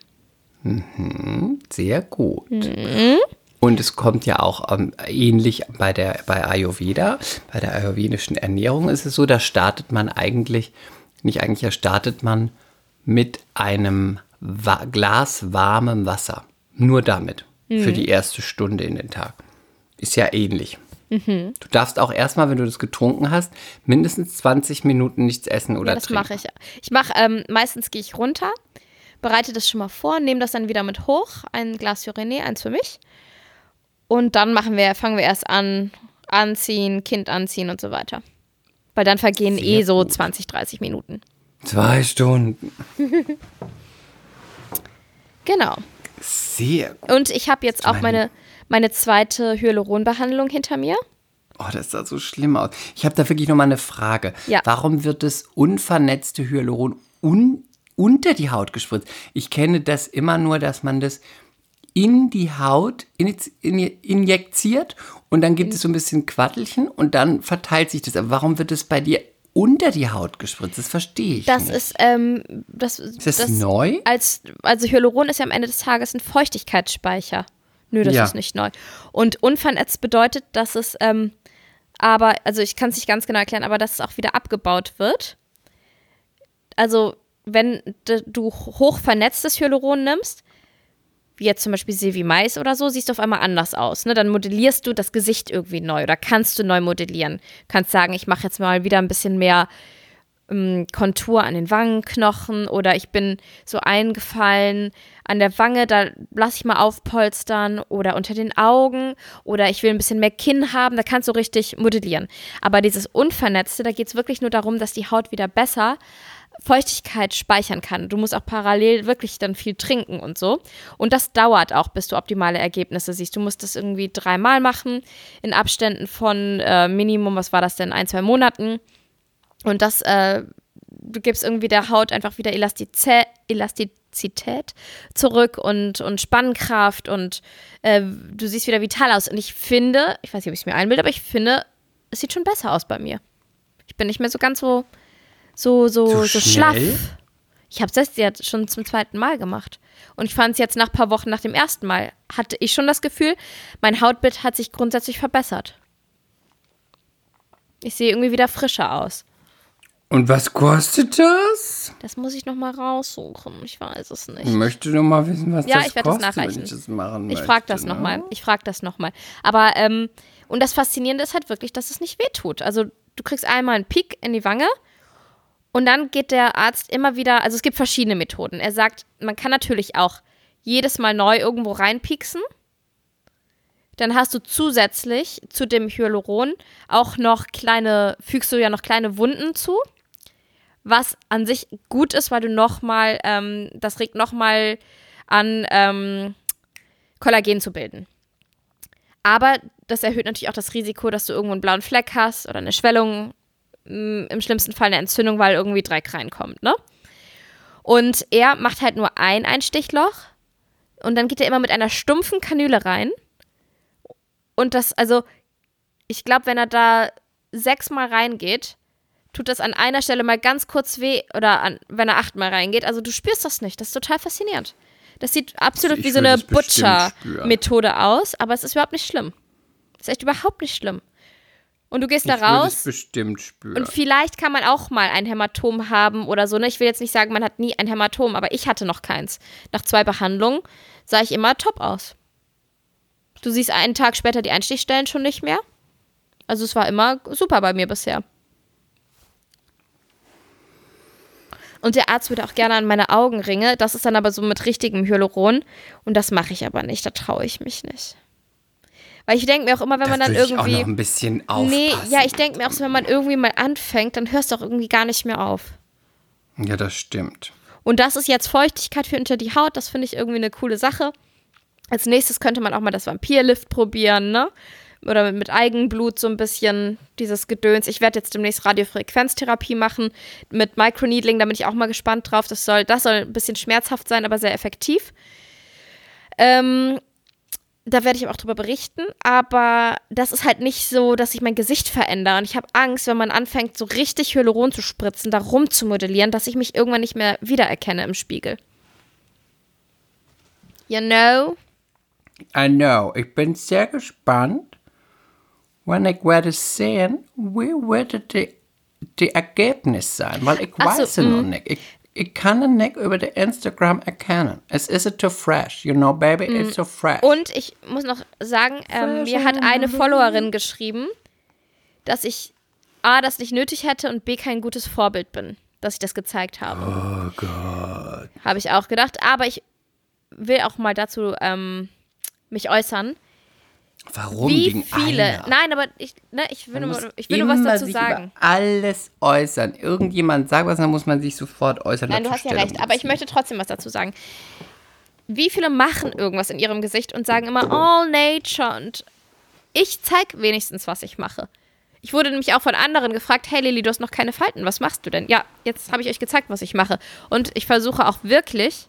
B: Sehr gut.
C: Mhm.
B: Und es kommt ja auch ähm, ähnlich bei der bei Ayurveda, bei der ayurvedischen Ernährung ist es so, da startet man eigentlich, nicht eigentlich, da startet man mit einem Wa Glas warmem Wasser. Nur damit.
C: Mhm.
B: Für die erste Stunde in den Tag. Ist ja ähnlich.
C: Mhm.
B: Du darfst auch erstmal, wenn du das getrunken hast, mindestens 20 Minuten nichts essen oder
C: Ja, das
B: trinken.
C: mache ich. Ich mache, ähm, meistens gehe ich runter, bereite das schon mal vor, nehme das dann wieder mit hoch, ein Glas für René, eins für mich. Und dann machen wir, fangen wir erst an, anziehen, Kind anziehen und so weiter. Weil dann vergehen
B: Sehr
C: eh so
B: gut.
C: 20, 30 Minuten.
B: Zwei Stunden.
C: Genau.
B: Sehr gut.
C: Und ich habe jetzt auch
B: meine-
C: meine, meine zweite Hyaluronbehandlung hinter mir.
B: Oh, das sah so schlimm aus. Ich habe da wirklich noch mal eine Frage.
C: Ja.
B: Warum wird das unvernetzte Hyaluron un unter die Haut gespritzt? Ich kenne das immer nur, dass man das in die Haut injiz- in, injiziert und dann gibt es so ein bisschen Quattelchen und dann verteilt sich das. Aber warum wird es bei dir unter die Haut gespritzt? Das verstehe ich
C: Das
B: nicht.
C: ist, ähm, das,
B: ist das, neu?
C: als, also Hyaluron ist ja am Ende des Tages ein Feuchtigkeitsspeicher. Nö, das
B: Ja.
C: ist nicht neu. Und unvernetzt bedeutet, dass es, ähm, aber, also ich kann es nicht ganz genau erklären, aber dass es auch wieder abgebaut wird. Also, wenn du hoch vernetztes Hyaluron nimmst, wie jetzt zum Beispiel Silvi Mais oder so, siehst du auf einmal anders aus. Ne? Dann modellierst du das Gesicht irgendwie neu oder kannst du neu modellieren. Kannst sagen, ich mache jetzt mal wieder ein bisschen mehr ähm, Kontur an den Wangenknochen oder ich bin so eingefallen an der Wange, da lasse ich mal aufpolstern oder unter den Augen oder ich will ein bisschen mehr Kinn haben, da kannst du richtig modellieren. Aber dieses Unvernetzte, da geht es wirklich nur darum, dass die Haut wieder besser Feuchtigkeit speichern kann. Du musst auch parallel wirklich dann viel trinken und so. Und das dauert auch, bis du optimale Ergebnisse siehst. Du musst das irgendwie dreimal machen, in Abständen von äh, Minimum, was war das denn, ein, zwei Monaten. Und das, äh, du gibst irgendwie der Haut einfach wieder Elastize Elastizität zurück und, und Spannkraft und äh, du siehst wieder vital aus. Und ich finde, ich weiß nicht, ob ich es mir einbilde, aber ich finde, es sieht schon besser aus bei mir. Ich bin nicht mehr so ganz so, so, so,
B: So
C: so, schlaff. Ich habe es jetzt schon zum zweiten Mal gemacht. Und ich fand es jetzt nach ein paar Wochen nach dem ersten Mal, hatte ich schon das Gefühl, mein Hautbild hat sich grundsätzlich verbessert. Ich sehe irgendwie wieder frischer aus.
B: Und was kostet das?
C: Das muss ich noch mal raussuchen. Ich weiß es nicht.
B: Ich möchte nur mal wissen, was
C: Ja,
B: das
C: ich werde das
B: kostet,
C: nachreichen.
B: ich das machen
C: Ich frage das nochmal.
B: ne?
C: Ich frage das nochmal. Aber, ähm, und das Faszinierende ist halt wirklich, dass es nicht wehtut. Also, du kriegst einmal einen Pik in die Wange und dann geht der Arzt immer wieder, also es gibt verschiedene Methoden. Er sagt, man kann natürlich auch jedes Mal neu irgendwo reinpieksen. Dann hast du zusätzlich zu dem Hyaluron auch noch kleine, fügst du ja noch kleine Wunden zu, was an sich gut ist, weil du nochmal, ähm, das regt nochmal an, ähm, Kollagen zu bilden. Aber das erhöht natürlich auch das Risiko, dass du irgendwo einen blauen Fleck hast oder eine Schwellung, m, im schlimmsten Fall eine Entzündung, weil irgendwie Dreck reinkommt, ne? Und er macht halt nur ein Einstichloch und dann geht er immer mit einer stumpfen Kanüle rein. Und das, also, ich glaube, wenn er da sechsmal reingeht, tut das an einer Stelle mal ganz kurz weh oder an, wenn er achtmal reingeht. Also du spürst das nicht. Das ist total faszinierend. Das sieht absolut
B: Ich
C: wie so eine. Butcher-Methode aus, aber es ist überhaupt nicht schlimm. Es ist echt überhaupt nicht schlimm. Und du gehst
B: Ich
C: da raus
B: bestimmt spüren.
C: und vielleicht kann man auch mal ein Hämatom haben oder so. Ne? Ich will jetzt nicht sagen, man hat nie ein Hämatom, aber ich hatte noch keins. Nach zwei Behandlungen sah ich immer top aus. Du siehst einen Tag später die Einstichstellen schon nicht mehr. Also es war immer super bei mir bisher. Und der Arzt würde auch gerne an meine Augenringe. Das ist dann aber so mit richtigem Hyaluron. Und das mache ich aber nicht. Da traue ich mich nicht. Weil ich denke mir auch immer, wenn man
B: da
C: dann
B: würde ich
C: irgendwie.
B: auch noch ein bisschen aufpassen.
C: nee, ja, ich denke mir auch so, wenn man irgendwie mal anfängt, dann hörst du auch irgendwie gar nicht mehr auf.
B: Ja, das stimmt.
C: Und das ist jetzt Feuchtigkeit für unter die Haut. Das finde ich irgendwie eine coole Sache. Als nächstes könnte man auch mal das Vampirlift probieren, ne? Oder mit, Eigenblut so ein bisschen dieses Gedöns. Ich werde jetzt demnächst Radiofrequenztherapie machen mit Microneedling. Da bin ich auch mal gespannt drauf. Das soll, das soll ein bisschen schmerzhaft sein, aber sehr effektiv. Ähm, da werde ich auch drüber berichten. Aber das ist halt nicht so, dass ich mein Gesicht verändere. Und ich habe Angst, wenn man anfängt, so richtig Hyaluron zu spritzen, da rumzumodellieren, dass ich mich irgendwann nicht mehr wiedererkenne im Spiegel. You know?
B: I know. Ich bin sehr gespannt, wenn ich werde sehen, wie wird die, die Ergebnis sein, weil ich
C: Ach so,
B: weiß es noch
C: mm.
B: nicht. Ich, ich kann es nicht über die Instagram erkennen. Es ist too fresh, you know, baby, it's so fresh.
C: Mm. Und ich muss noch sagen, ähm, mir hat eine Followerin geschrieben, dass ich A, das nicht nötig hätte und B, kein gutes Vorbild bin, dass ich das gezeigt habe. Oh Gott. Habe ich auch gedacht. Aber ich will auch mal dazu ähm, mich äußern.
B: Warum
C: Wie
B: wegen
C: viele?
B: einer?
C: Nein, aber ich, ne, ich will, nur, ich will nur was dazu sagen.
B: Alles äußern. Irgendjemand sagt was, dann muss man sich sofort äußern.
C: Nein, du hast ja recht, aber ich
B: beziehen.
C: möchte trotzdem was dazu sagen. Wie viele machen irgendwas in ihrem Gesicht und sagen immer all nature und ich zeig wenigstens, was ich mache. Ich wurde nämlich auch von anderen gefragt, hey Lili, du hast noch keine Falten, was machst du denn? Ja, jetzt habe ich euch gezeigt, was ich mache. Und ich versuche auch wirklich,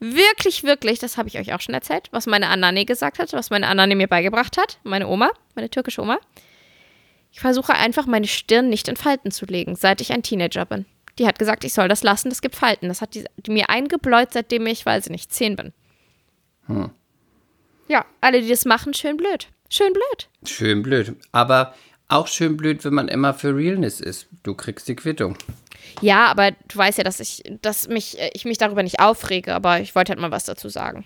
C: wirklich, wirklich, das habe ich euch auch schon erzählt, was meine Anane gesagt hat, was meine Anane mir beigebracht hat, meine Oma, meine türkische Oma. Ich versuche einfach, meine Stirn nicht in Falten zu legen, seit ich ein Teenager bin. Die hat gesagt, ich soll das lassen, das gibt Falten. Das hat die, die mir eingebläut, seitdem ich, weiß ich nicht, zehn bin. Ja, alle, die das machen, schön blöd. Schön blöd.
B: Schön blöd. Aber auch schön blöd, wenn man immer für Realness ist. Du kriegst die Quittung.
C: Ja, aber du weißt ja, dass ich, dass mich, äh, ich mich darüber nicht aufrege, aber ich wollte halt mal was dazu sagen.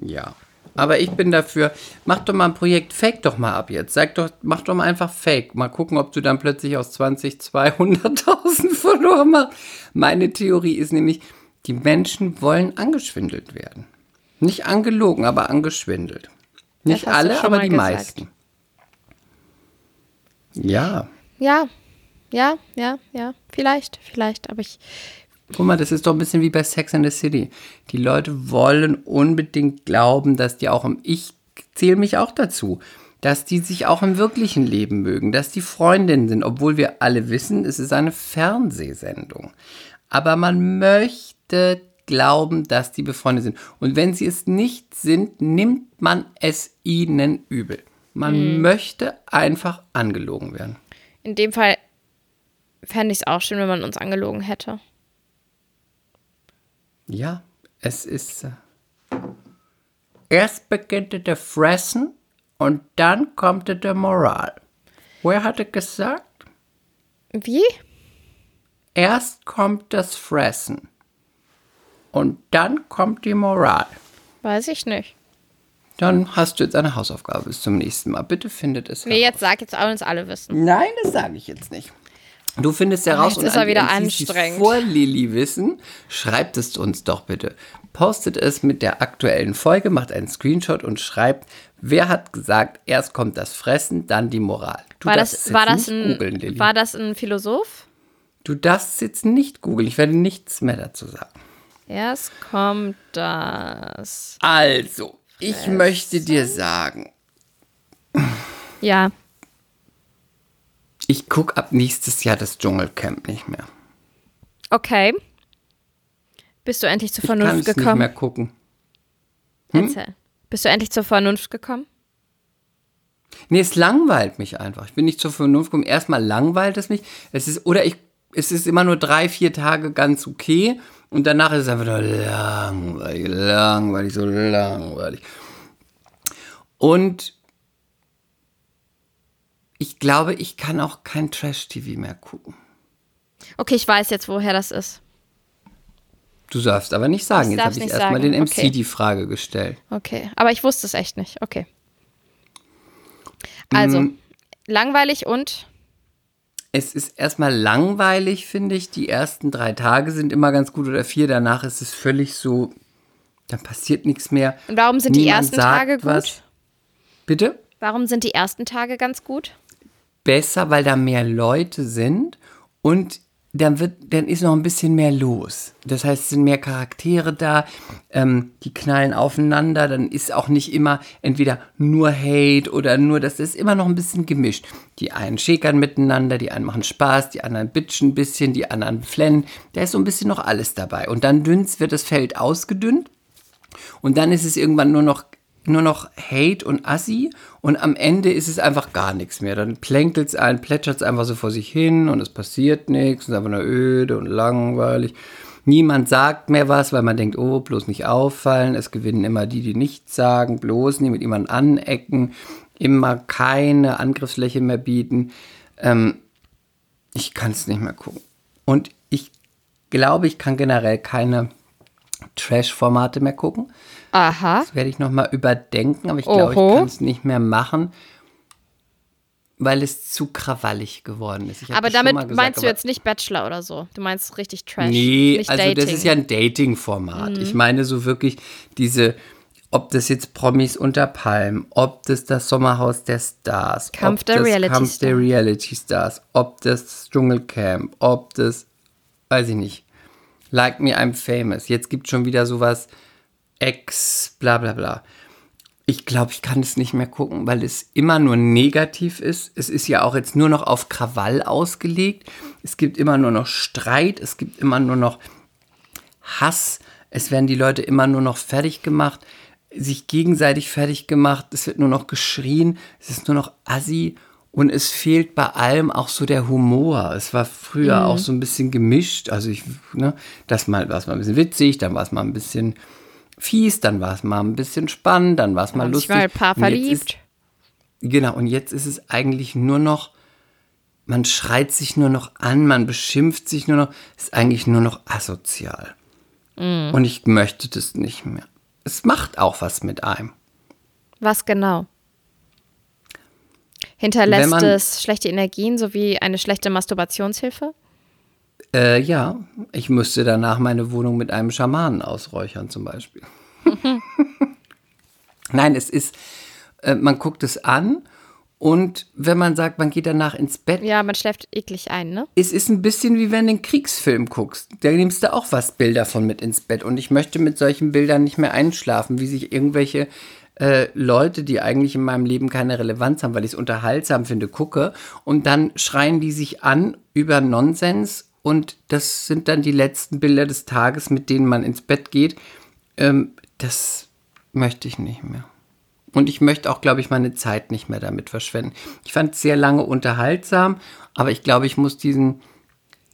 B: Ja. Aber ich bin dafür, mach doch mal ein Projekt Fake doch mal ab jetzt. Sag doch, mach doch mal einfach Fake. Mal gucken, ob du dann plötzlich aus 20, 200.000 Follower machst. Meine Theorie ist nämlich, die Menschen wollen angeschwindelt werden. Nicht angelogen, aber angeschwindelt. Nicht alle, aber die
C: gesagt.
B: meisten. Ja.
C: Ja, ja, ja, ja. Vielleicht, vielleicht, aber ich.
B: Guck mal, das ist doch ein bisschen wie bei Sex and the City. Die Leute wollen unbedingt glauben, dass die auch im Ich zähle mich auch dazu, dass die sich auch im wirklichen Leben mögen, dass die Freundinnen sind, obwohl wir alle wissen, es ist eine Fernsehsendung. Aber man möchte glauben, dass die befreundet sind. Und wenn sie es nicht sind, nimmt man es ihnen übel. Man möchte einfach angelogen werden.
C: In dem Fall fände ich es auch schön, wenn man uns angelogen hätte.
B: Ja, es ist. Äh, erst beginnt der Fressen und dann kommt der Moral. Wer hatte gesagt?
C: Wie?
B: Erst kommt das Fressen und dann kommt die Moral.
C: Weiß ich nicht.
B: Dann hast du jetzt eine Hausaufgabe bis zum nächsten Mal. Bitte findet es
C: Nee,
B: heraus.
C: jetzt sag jetzt auch uns alle wissen.
B: Nein, das sage ich jetzt nicht. Du findest heraus
C: jetzt
B: und
C: ist er wieder anstrengend.
B: vor Lilly wissen, schreibt es uns doch bitte. Postet es mit der aktuellen Folge, macht einen Screenshot und schreibt, wer hat gesagt, erst kommt das Fressen, dann die Moral. Du
C: War das, war,
B: jetzt
C: das
B: nicht
C: ein,
B: googeln, Lilly.
C: war das ein Philosoph?
B: Du darfst es jetzt nicht googeln. Ich werde nichts mehr dazu sagen.
C: Erst kommt das.
B: Also, ich möchte dir sagen,
C: Ja.
B: ich gucke ab nächstes Jahr das Dschungelcamp nicht mehr.
C: Okay. Bist du endlich zur
B: Ich kann
C: Vernunft
B: es nicht
C: gekommen?
B: mehr gucken.
C: Erzähl. Bist du endlich zur Vernunft gekommen?
B: Nee, es langweilt mich einfach. Ich bin nicht zur Vernunft gekommen. Erstmal langweilt es mich. Es ist, oder ich, es ist immer nur drei, vier Tage ganz okay. Und danach ist es einfach nur langweilig, langweilig, so langweilig. Und ich glaube, ich kann auch kein Trash-TV mehr gucken.
C: Okay, ich weiß jetzt, woher das ist.
B: Du darfst aber nicht sagen.
C: Ich
B: Jetzt habe ich erstmal den MC
C: Okay.
B: die Frage gestellt.
C: Okay. Aber ich wusste es echt nicht. Okay. Also,
B: Mm.
C: langweilig und.
B: Es ist erstmal langweilig, finde ich. Die ersten drei Tage sind immer ganz gut oder vier. Danach ist es völlig so, dann passiert nichts mehr.
C: Und warum sind die
B: Niemand
C: ersten
B: sagt
C: Tage gut?
B: was. Bitte?
C: Warum sind die ersten Tage ganz gut?
B: Besser, weil da mehr Leute sind und dann, wird, dann ist noch ein bisschen mehr los. Das heißt, es sind mehr Charaktere da, ähm, die knallen aufeinander, dann ist auch nicht immer entweder nur Hate oder nur, das ist immer noch ein bisschen gemischt. Die einen schäkern miteinander, die einen machen Spaß, die anderen bitchen ein bisschen, die anderen flennen. Da ist so ein bisschen noch alles dabei. Und dann dünns wird das Feld ausgedünnt und dann ist es irgendwann nur noch nur noch Hate und Assi und am Ende ist es einfach gar nichts mehr. Dann plänkelt es ein, plätschert es einfach so vor sich hin und es passiert nichts, es ist einfach nur öde und langweilig. Niemand sagt mehr was, weil man denkt, oh, bloß nicht auffallen. Es gewinnen immer die, die nichts sagen, bloß nie mit jemandem anecken, immer keine Angriffsfläche mehr bieten. Ähm, ich kann es nicht mehr gucken. Und ich glaube, ich kann generell keine Trash-Formate mehr gucken.
C: Aha.
B: Das werde ich nochmal überdenken, aber ich glaube, ich kann es nicht mehr machen, weil es zu krawallig geworden ist.
C: Aber damit gesagt, meinst du jetzt nicht Bachelor oder so? Du meinst richtig Trash.
B: Nee, also Dating. das ist ja ein Dating-Format. Mhm. Ich meine so wirklich diese, ob das jetzt Promis unter Palmen, ob das das Sommerhaus der Stars,
C: Kampf
B: ob
C: der
B: das
C: Reality
B: Kampf der Reality Stars, ob das Dschungelcamp, ob das, weiß ich nicht, Like Me I'm Famous. Jetzt gibt es schon wieder sowas, Ex, bla bla bla. Ich glaube, ich kann es nicht mehr gucken, weil es immer nur negativ ist. Es ist ja auch jetzt nur noch auf Krawall ausgelegt. Es gibt immer nur noch Streit, es gibt immer nur noch Hass. Es werden die Leute immer nur noch fertig gemacht, sich gegenseitig fertig gemacht. Es wird nur noch geschrien. Es ist nur noch assi. Und es fehlt bei allem auch so der Humor. Es war früher mhm. auch so ein bisschen gemischt. Also ich, ne, das mal war es mal ein bisschen witzig, dann war es mal ein bisschen fies, dann war es mal ein bisschen spannend, dann war es mal lustig. Ich war
C: ein paar verliebt.
B: Ist, genau, und jetzt ist es eigentlich nur noch, man schreit sich nur noch an, man beschimpft sich nur noch, ist eigentlich nur noch asozial. Mm. Und ich möchte das nicht mehr. Es macht auch was mit einem.
C: Was genau? Hinterlässt man, es schlechte Energien sowie eine schlechte Masturbationshilfe?
B: Äh, ja, ich müsste danach meine Wohnung mit einem Schamanen ausräuchern zum Beispiel. Nein, es ist, äh, man guckt es an und wenn man sagt, man geht danach ins Bett.
C: Ja, man schläft eklig ein, ne?
B: Es ist ein bisschen wie wenn du einen Kriegsfilm guckst. Da nimmst du auch was Bilder von mit ins Bett. Und ich möchte mit solchen Bildern nicht mehr einschlafen, wie sich irgendwelche äh, Leute, die eigentlich in meinem Leben keine Relevanz haben, weil ich es unterhaltsam finde, gucke. Und dann schreien die sich an über Nonsens und das sind dann die letzten Bilder des Tages, mit denen man ins Bett geht. Ähm, das möchte ich nicht mehr. Und ich möchte auch, glaube ich, meine Zeit nicht mehr damit verschwenden. Ich fand es sehr lange unterhaltsam, aber ich glaube, ich muss diesen,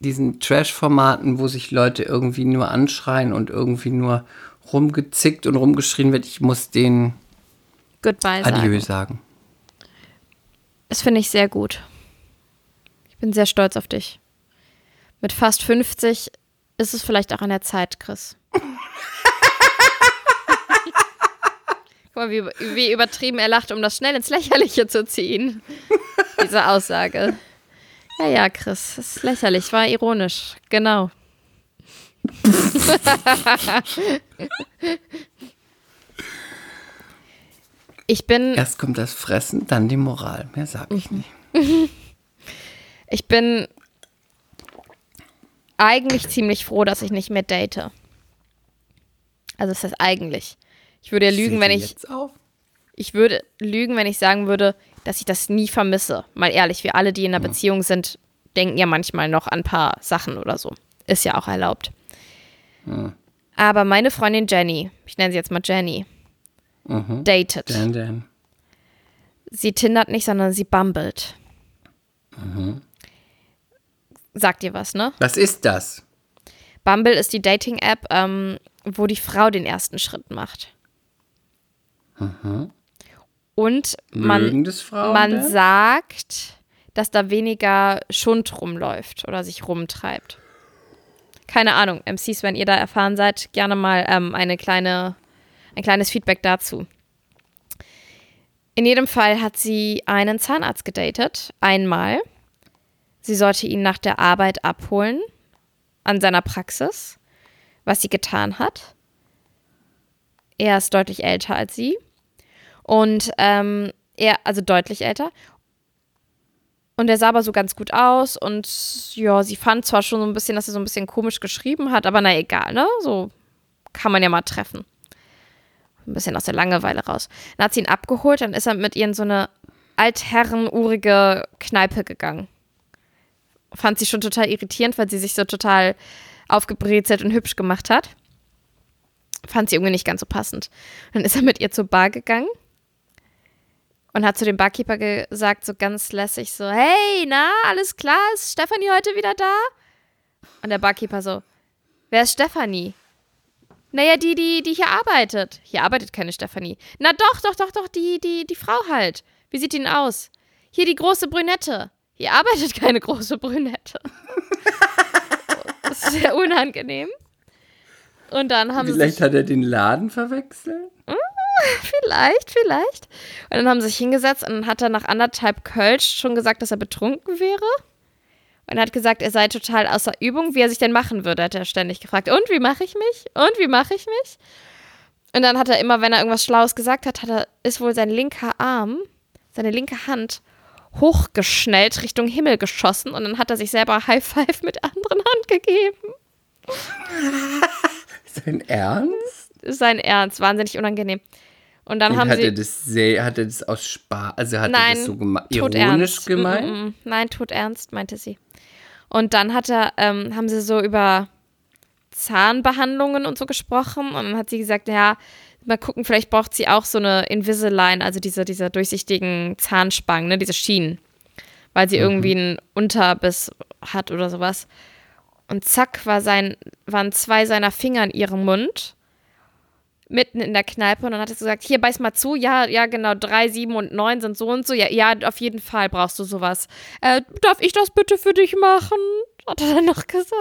B: diesen Trash-Formaten, wo sich Leute irgendwie nur anschreien und irgendwie nur rumgezickt und rumgeschrien wird, ich muss denen
C: Goodbye
B: Adieu sagen. sagen.
C: Das finde ich sehr gut. Ich bin sehr stolz auf dich. Mit fast 50 ist es vielleicht auch an der Zeit, Chris. Guck mal, wie, wie übertrieben er lacht, um das schnell ins Lächerliche zu ziehen. Diese Aussage. Ja, ja, Chris, das ist lächerlich, war ironisch. Genau. ich bin.
B: Erst kommt das Fressen, dann die Moral. Mehr sag ich nicht.
C: Ich bin eigentlich ziemlich froh, dass ich nicht mehr date. Also das heißt eigentlich. Ich würde ja lügen, wenn ich. Ich würde lügen, wenn ich sagen würde, dass ich das nie vermisse. Mal ehrlich, wir alle, die in einer ja. Beziehung sind, denken ja manchmal noch an ein paar Sachen oder so. Ist ja auch erlaubt. Ja. Aber meine Freundin Jenny, ich nenne sie jetzt mal Jenny, mhm. datet. Dan, Dan. Sie tindert nicht, sondern sie bumbelt. Mhm. Sagt dir was, ne?
B: Was ist das?
C: Bumble ist die Dating-App, ähm, wo die Frau den ersten Schritt macht. Mhm. Und man, man sagt, dass da weniger Schund rumläuft oder sich rumtreibt. Keine Ahnung, MCs, wenn ihr da erfahren seid, gerne mal ähm, eine kleine, ein kleines Feedback dazu. In jedem Fall hat sie einen Zahnarzt gedatet, einmal. Sie sollte ihn nach der Arbeit abholen an seiner Praxis, was sie getan hat. Er ist deutlich älter als sie. Und ähm, er, also deutlich älter. Und der sah aber so ganz gut aus und ja, sie fand zwar schon so ein bisschen, dass er so ein bisschen komisch geschrieben hat, aber na egal, ne? So kann man ja mal treffen. Ein bisschen aus der Langeweile raus. Dann hat sie ihn abgeholt, dann ist er mit ihr in so eine altherrenurige Kneipe gegangen. Fand sie schon total irritierend, weil sie sich so total aufgebrezelt und hübsch gemacht hat. Fand sie irgendwie nicht ganz so passend. Dann ist er mit ihr zur Bar gegangen und hat zu dem Barkeeper gesagt, so ganz lässig, so, hey, na, alles klar, ist Stefanie heute wieder da? Und der Barkeeper so, wer ist Stefanie? Naja, die, die, die hier arbeitet. Hier arbeitet keine Stefanie. Na doch, doch, doch, doch, die, die, die Frau halt. Wie sieht die denn aus? Hier die große Brünette. Hier arbeitet keine große Brünette. das ist sehr unangenehm. Und dann haben
B: Vielleicht hat er den Laden verwechselt?
C: vielleicht, vielleicht. Und dann haben sie sich hingesetzt und dann hat er nach anderthalb Kölsch schon gesagt, dass er betrunken wäre. Und hat gesagt, er sei total außer Übung, wie er sich denn machen würde, hat er ständig gefragt. Und wie mache ich mich? Und wie mache ich mich? Und dann hat er immer, wenn er irgendwas Schlaues gesagt hat, hat er, ist wohl sein linker Arm, seine linke Hand hochgeschnellt Richtung Himmel geschossen und dann hat er sich selber High Five mit der anderen Hand gegeben.
B: Sein Ernst?
C: Sein Ernst, wahnsinnig unangenehm. Und dann
B: Und
C: haben
B: hat
C: sie.
B: er das sehr, hat er das aus Spaß, also hat er
C: Nein,
B: das so
C: tot
B: ironisch
C: ernst.
B: gemeint?
C: Mm, mm. Nein, tot ernst, meinte sie. Und dann hat er, ähm, haben sie so über Zahnbehandlungen und so gesprochen. Und dann hat sie gesagt, ja, mal gucken, vielleicht braucht sie auch so eine Invisalign, also diese, diese durchsichtigen Zahnspangen, ne, diese Schienen. Weil sie irgendwie einen Unterbiss hat oder sowas. Und zack, war sein, waren zwei seiner Finger in ihrem Mund mitten in der Kneipe und dann hat er gesagt, hier beiß mal zu, ja, ja, genau, drei, sieben und neun sind so und so, ja, ja, auf jeden Fall brauchst du sowas. Äh, darf ich das bitte für dich machen? Hat er dann noch gesagt.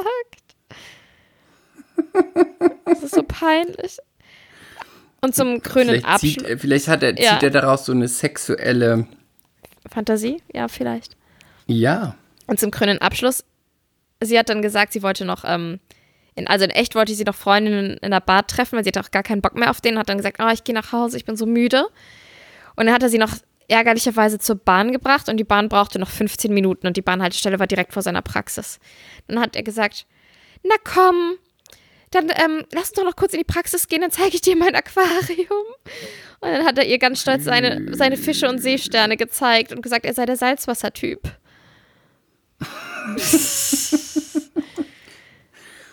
C: Das ist so peinlich. Und zum grünen
B: Vielleicht, zieht,
C: Abschluss.
B: er- vielleicht hat er,
C: Ja.
B: zieht er daraus so eine sexuelle,
C: Fantasie? Ja, vielleicht.
B: ja.
C: Und zum grünen Abschluss, sie hat dann gesagt, sie wollte noch, ähm, in, also in echt wollte sie noch Freundinnen in der Bar treffen, weil sie hatte auch gar keinen Bock mehr auf den, hat dann gesagt, oh, ich gehe nach Hause, ich bin so müde. Und dann hat er sie noch ärgerlicherweise zur Bahn gebracht und die Bahn brauchte noch 15 Minuten und die Bahnhaltestelle war direkt vor seiner Praxis. Dann hat er gesagt, na komm, dann ähm, lass uns doch noch kurz in die Praxis gehen, dann zeige ich dir mein Aquarium. Und dann hat er ihr ganz stolz seine, seine Fische und Seesterne gezeigt und gesagt, er sei der Salzwassertyp.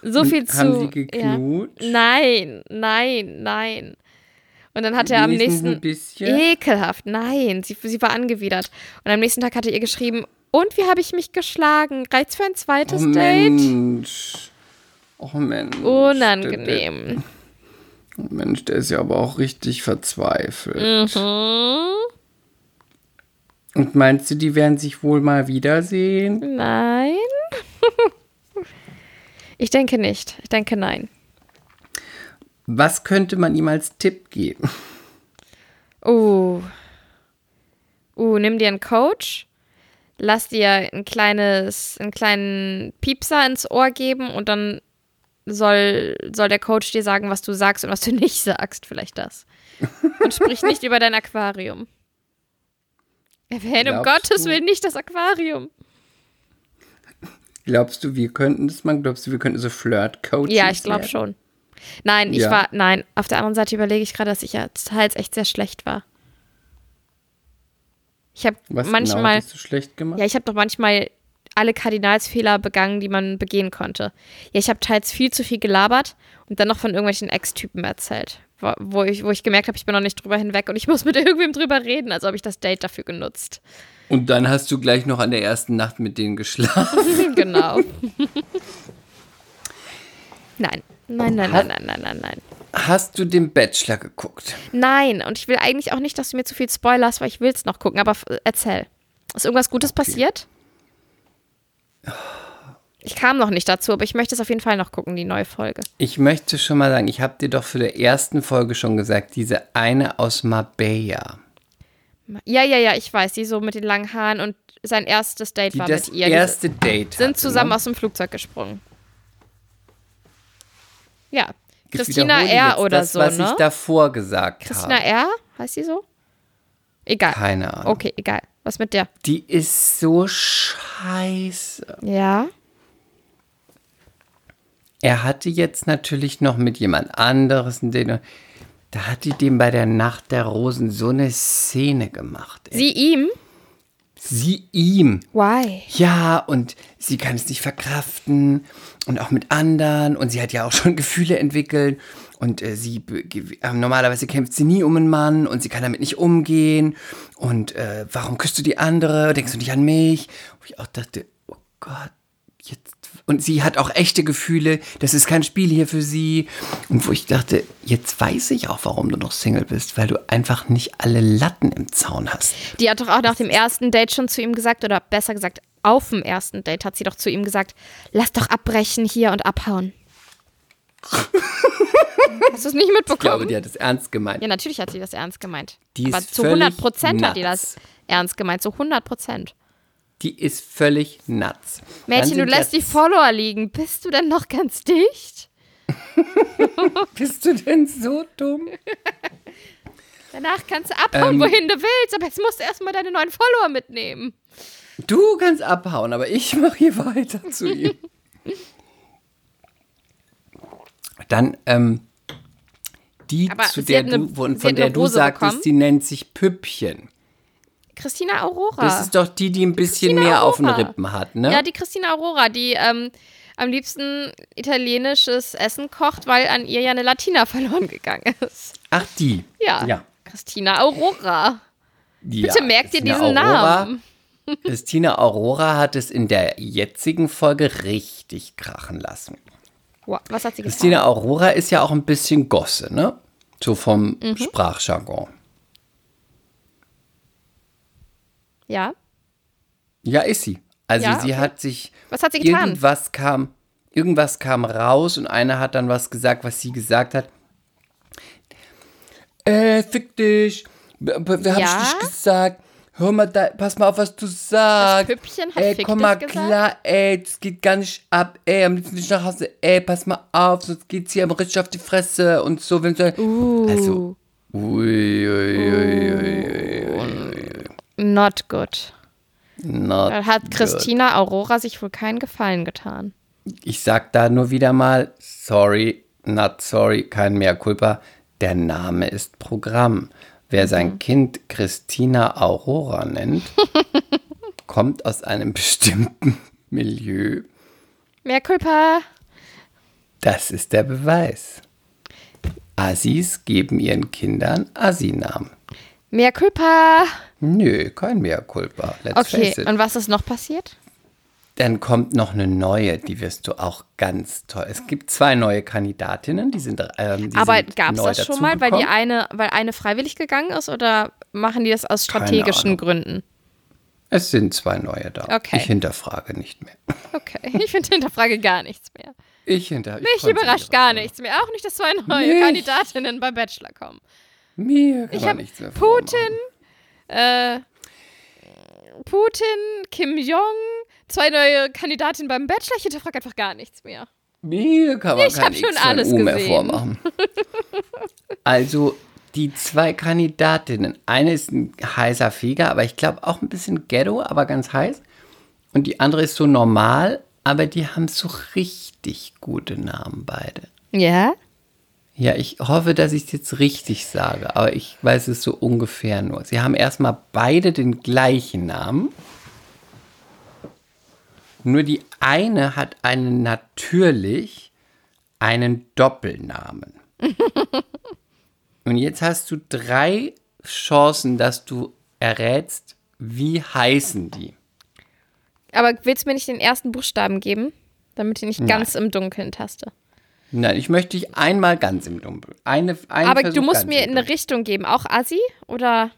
C: so viel zu.
B: Haben sie
C: ja.
B: geknutscht?
C: Nein, nein, nein. Und dann hat er am nächsten. Ekelhaft, nein. Sie, sie war angewidert. Und am nächsten Tag hat er ihr geschrieben: Und wie habe ich mich geschlagen? Reizt für ein zweites
B: Oh
C: Date?
B: Mensch. Oh Mensch.
C: Unangenehm.
B: Der, der, oh Mensch, der ist ja aber auch richtig verzweifelt.
C: Mhm.
B: Und meinst du, die werden sich wohl mal wiedersehen?
C: Nein. ich denke nicht. Ich denke nein.
B: Was könnte man ihm als Tipp geben?
C: Uh. Uh, nimm dir einen Coach, lass dir ein kleines, einen kleinen Piepser ins Ohr geben und dann soll, soll der Coach dir sagen, was du sagst und was du nicht sagst. Vielleicht das. Und sprich nicht über dein Aquarium. Erwähne um Gottes
B: du-
C: Willen nicht das Aquarium.
B: Glaubst du, wir könnten das machen? Glaubst du, wir könnten so Flirt-Coaches
C: Ja, ich glaube schon. Nein, ich
B: Ja.
C: war, nein, auf der anderen Seite überlege ich gerade, dass ich ja teils echt sehr schlecht war. Ich habe
B: genau
C: manchmal,
B: hast du schlecht gemacht?
C: ja, ich habe doch manchmal alle Kardinalsfehler begangen, die man begehen konnte. Ja, ich habe teils viel zu viel gelabert und dann noch von irgendwelchen Ex-Typen erzählt, wo, wo, ich, wo ich gemerkt habe, ich bin noch nicht drüber hinweg und ich muss mit irgendwem drüber reden, also habe ich das Date dafür genutzt.
B: Und dann hast du gleich noch an der ersten Nacht mit denen geschlafen.
C: genau. nein. Nein, nein, nein, nein, nein, nein, nein.
B: Hast du den Bachelor geguckt?
C: Nein, und ich will eigentlich auch nicht, dass du mir zu viel spoilerst, weil ich will es noch gucken, aber erzähl. Ist irgendwas Gutes passiert? Ich kam noch nicht dazu, aber ich möchte es auf jeden Fall noch gucken, die neue Folge.
B: Ich möchte schon mal sagen, ich habe dir doch für der ersten Folge schon gesagt, diese eine aus Marbella,
C: Ja, ja, ja, ich weiß, die so mit den langen Haaren und sein erstes Date
B: die
C: war
B: das
C: mit ihr. Die
B: erste Date
C: sind
B: hatte,
C: zusammen
B: ne?
C: aus dem Flugzeug gesprungen. Ja.
B: Ich
C: Christina R. oder
B: das,
C: so,
B: was
C: ne?
B: ich davor gesagt
C: Christina
B: habe.
C: R. heißt sie so? Egal.
B: Keine Ahnung.
C: Okay, egal. Was mit der?
B: Die ist so scheiße.
C: Ja.
B: Er hatte jetzt natürlich noch mit jemand anderes Date. Da hat die dem bei der Nacht der Rosen so eine Szene gemacht. Ey.
C: Sie ihm?
B: Sie ihm.
C: Why?
B: Ja, und sie kann es nicht verkraften und auch mit anderen und sie hat ja auch schon Gefühle entwickelt und äh, sie äh, normalerweise kämpft sie nie um einen Mann und sie kann damit nicht umgehen und äh, warum küsst du die andere? Denkst du nicht an mich? Wo ich auch dachte, oh Gott, jetzt und sie hat auch echte Gefühle, das ist kein Spiel hier für sie und wo ich dachte, jetzt weiß ich auch, warum du noch Single bist, weil du einfach nicht alle Latten im Zaun hast.
C: Die hat doch auch nach dem ersten Date schon zu ihm gesagt, oder besser gesagt, auf dem ersten Date hat sie doch zu ihm gesagt, lass doch abbrechen hier und abhauen. Hast du es nicht
B: Ich glaube,
C: mitbekommen?
B: die hat es ernst gemeint.
C: ja, natürlich hat sie das ernst gemeint.
B: Die
C: Aber
B: ist
C: zu
B: völlig
C: 100 Prozent hat die das ernst gemeint. Zu 100 Prozent.
B: Die ist völlig nuts.
C: Mädchen, du lässt die Follower liegen. Bist du denn noch ganz dicht?
B: Bist du denn so dumm?
C: Danach kannst du abhauen,
B: Ähm.
C: wohin du willst. Aber jetzt musst du erstmal deine neuen Follower mitnehmen.
B: Du kannst abhauen, aber ich mache hier weiter zu ihm. Dann, ähm, die,
C: Aber
B: zu der
C: hat eine-
B: du, von, der du sagtest,
C: bekommen?
B: die nennt sich Püppchen.
C: Christina Aurora.
B: Das ist doch die, die ein bisschen
C: Christina
B: mehr auf den
C: Aurora.
B: Rippen hat, ne?
C: Ja, die Christina Aurora, die ähm, am liebsten italienisches Essen kocht, weil an ihr ja eine Latina verloren gegangen ist.
B: Ach, die.
C: Ja.
B: ja.
C: Christina Aurora.
B: ja.
C: Bitte merkt ihr
B: Christina
C: diesen
B: Aurora,
C: Namen.
B: Christina Aurora hat es in der jetzigen Folge richtig krachen lassen.
C: Wow, was hat sie gesagt?
B: Christina Aurora ist ja auch ein bisschen Gosse, ne? So vom
C: Mhm.
B: Sprachjargon.
C: Ja.
B: Ja, ist sie. Also
C: Ja,
B: sie
C: okay.
B: hat sich
C: Was hat sie getan?
B: irgendwas kam, irgendwas kam raus und einer hat dann was gesagt, was sie gesagt hat. Äh, fick dich. Wer hab
C: Ja?
B: ich nicht gesagt? Hör mal, da, pass mal auf, was du sagst.
C: Püppchen hat
B: ey,
C: fick
B: komm mal klar, ey, das geht gar nicht ab, ey, am liebsten nicht nach Hause, ey, pass mal auf, sonst geht's hier am richtig auf die Fresse und so, wenn so.
C: Uh.
B: Also, ui, ui, ui, ui, ui.
C: Not good.
B: Not
C: Da hat
B: good.
C: Christina Aurora sich wohl keinen Gefallen getan.
B: Ich sag da nur wieder mal, sorry, not sorry, kein mehr Culpa. Der Name ist Programm. Wer
C: Mhm.
B: sein Kind Christina Aurora nennt, kommt aus einem bestimmten Milieu.
C: Mehr Culpa.
B: Das ist der Beweis. Assis geben ihren Kindern Assi-Namen.
C: Mehr Culpa.
B: Nö, kein mehr Culpa. Let's
C: Okay, und was ist noch passiert?
B: Dann kommt noch eine neue, die wirst du auch ganz toll. Es gibt zwei neue Kandidatinnen, die sind. Ähm, die
C: Aber gab es das schon mal, weil die eine, weil eine freiwillig gegangen ist oder machen die das aus strategischen. Gründen?
B: Es sind zwei neue da.
C: Okay.
B: Ich hinterfrage nicht mehr.
C: Okay, ich finde hinterfrage gar nichts mehr.
B: Ich hinter. ich
C: Mich überrascht gar
B: mich.
C: nichts mehr. Auch nicht, dass zwei neue
B: Nicht.
C: Kandidatinnen beim Bachelor kommen.
B: Mir kann
C: Ich
B: nichts mehr
C: Putin, äh, Putin, Kim Jong, zwei neue Kandidatinnen beim Bachelor. Ich hinterfrage einfach gar nichts mehr.
B: Mir kann man
C: Ich
B: kein
C: schon alles
B: U mehr
C: gesehen.
B: vormachen. Also die zwei Kandidatinnen. Eine ist ein heißer Feger, aber ich glaube auch ein bisschen Ghetto, aber ganz heiß. Und die andere ist so normal, aber die haben so richtig gute Namen beide.
C: Ja?
B: Ja, ich hoffe, dass ich es jetzt richtig sage, aber ich weiß es so ungefähr nur. Sie haben erstmal beide den gleichen Namen. Nur die eine hat einen natürlich einen Doppelnamen. Und jetzt hast du drei Chancen, dass du errätst, wie heißen die.
C: Aber willst du mir nicht den ersten Buchstaben geben, damit ich nicht ganz im Dunkeln taste?
B: Nein, ich möchte dich einmal ganz im Dunkeln. Eine, einen
C: Aber
B: Versuch
C: du musst mir eine Richtung geben. Auch Assi oder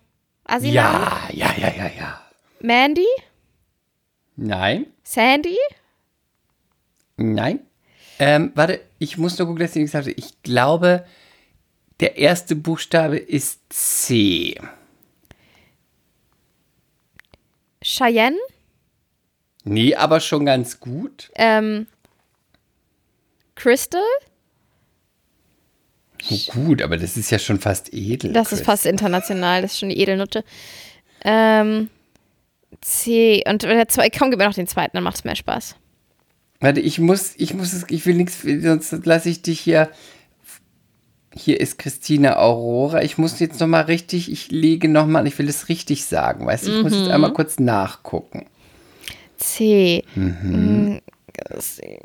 C: Assi?
B: Ja, ja, ja, ja, ja.
C: Mandy?
B: Nein,
C: Sandy?
B: nein. Ähm, warte, ich muss nur gucken, dass ich nichts habe. Ich glaube, der erste Buchstabe ist C.
C: Cheyenne?
B: Nee, aber schon ganz gut.
C: Ähm, Crystal?
B: Oh, gut, aber das ist ja schon fast edel.
C: Das ist
B: Chris.
C: fast international, das ist schon die Edelnutte. Ähm, C. Und der zwei, komm, gib mir noch den zweiten, dann macht es mehr Spaß.
B: Warte, ich muss, ich muss es, ich will nichts, sonst lasse ich dich hier. Hier ist Christina Aurora. Ich muss jetzt noch mal richtig, ich lege noch mal, ich will es richtig sagen, weißt du? Ich muss jetzt
C: Mhm.
B: einmal kurz nachgucken.
C: C.
B: Mhm.
C: Mm, C.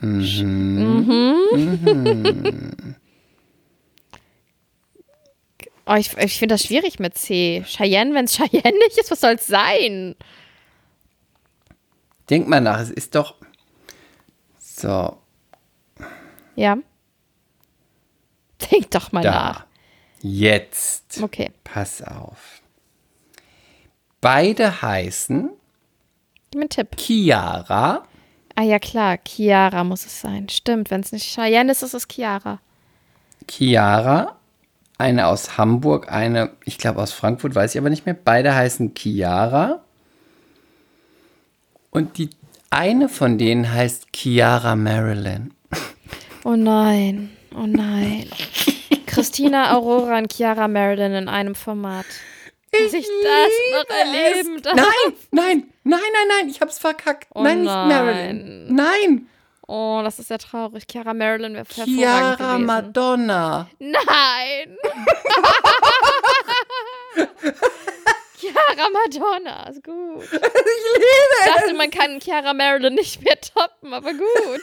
C: Mhm. Oh, ich ich finde das schwierig mit C. Cheyenne, wenn es Cheyenne nicht ist, was soll es sein?
B: Denk mal nach, es ist doch. So,
C: Ja. Denk doch mal
B: da.
C: nach.
B: Jetzt.
C: Okay.
B: Pass auf. Beide heißen
C: Gib mir einen Tipp.
B: Chiara.
C: Ah ja, klar. Chiara muss es sein. Stimmt. Wenn es nicht Cheyenne ist, ist es Chiara.
B: Chiara. Eine aus Hamburg, eine, ich glaube aus Frankfurt, weiß ich aber nicht mehr. Beide heißen Chiara. Und die eine von denen heißt Chiara Marilyn.
C: Oh nein. Oh nein. Christina Aurora und Chiara Marilyn in einem Format. Dass ich das noch erleben darf.
B: Nein, nein, nein, nein, nein, ich hab's verkackt.
C: Oh
B: nein, nicht
C: nein.
B: Marilyn. Nein,
C: Oh, das ist ja traurig. Chiara Marilyn wäre hervorragend
B: Chiara
C: gewesen.
B: Madonna.
C: Nein! Chiara Madonna, ist gut. Ich liebe Ich dachte, man kann Chiara Marilyn nicht mehr toppen, aber gut.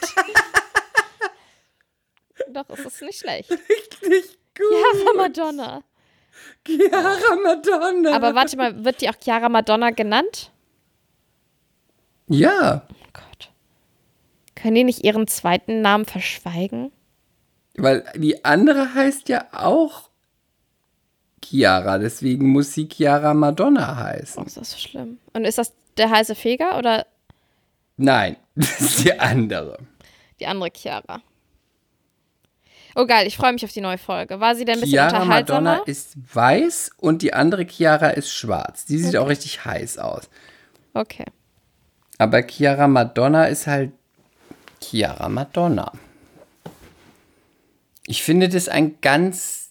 C: Doch, es ist nicht schlecht.
B: Richtig gut.
C: Chiara Madonna.
B: Chiara Madonna.
C: Aber warte mal, wird die auch Chiara Madonna genannt?
B: ja,
C: Oh Gott. Können die nicht ihren zweiten Namen verschweigen?
B: weil die andere heißt ja auch Chiara, deswegen muss sie Chiara Madonna
C: Oh,
B: heißen.
C: ist das so schlimm. Und ist das der heiße Feger oder
B: Nein, das ist die andere.
C: die andere Chiara? Oh geil, ich freue mich auf die neue Folge. War sie denn ein bisschen
B: Chiara Madonna ist weiß und die andere Chiara ist schwarz. Die sieht auch richtig heiß aus.
C: Okay.
B: Aber Chiara Madonna ist halt Chiara Madonna. Ich finde das einen ganz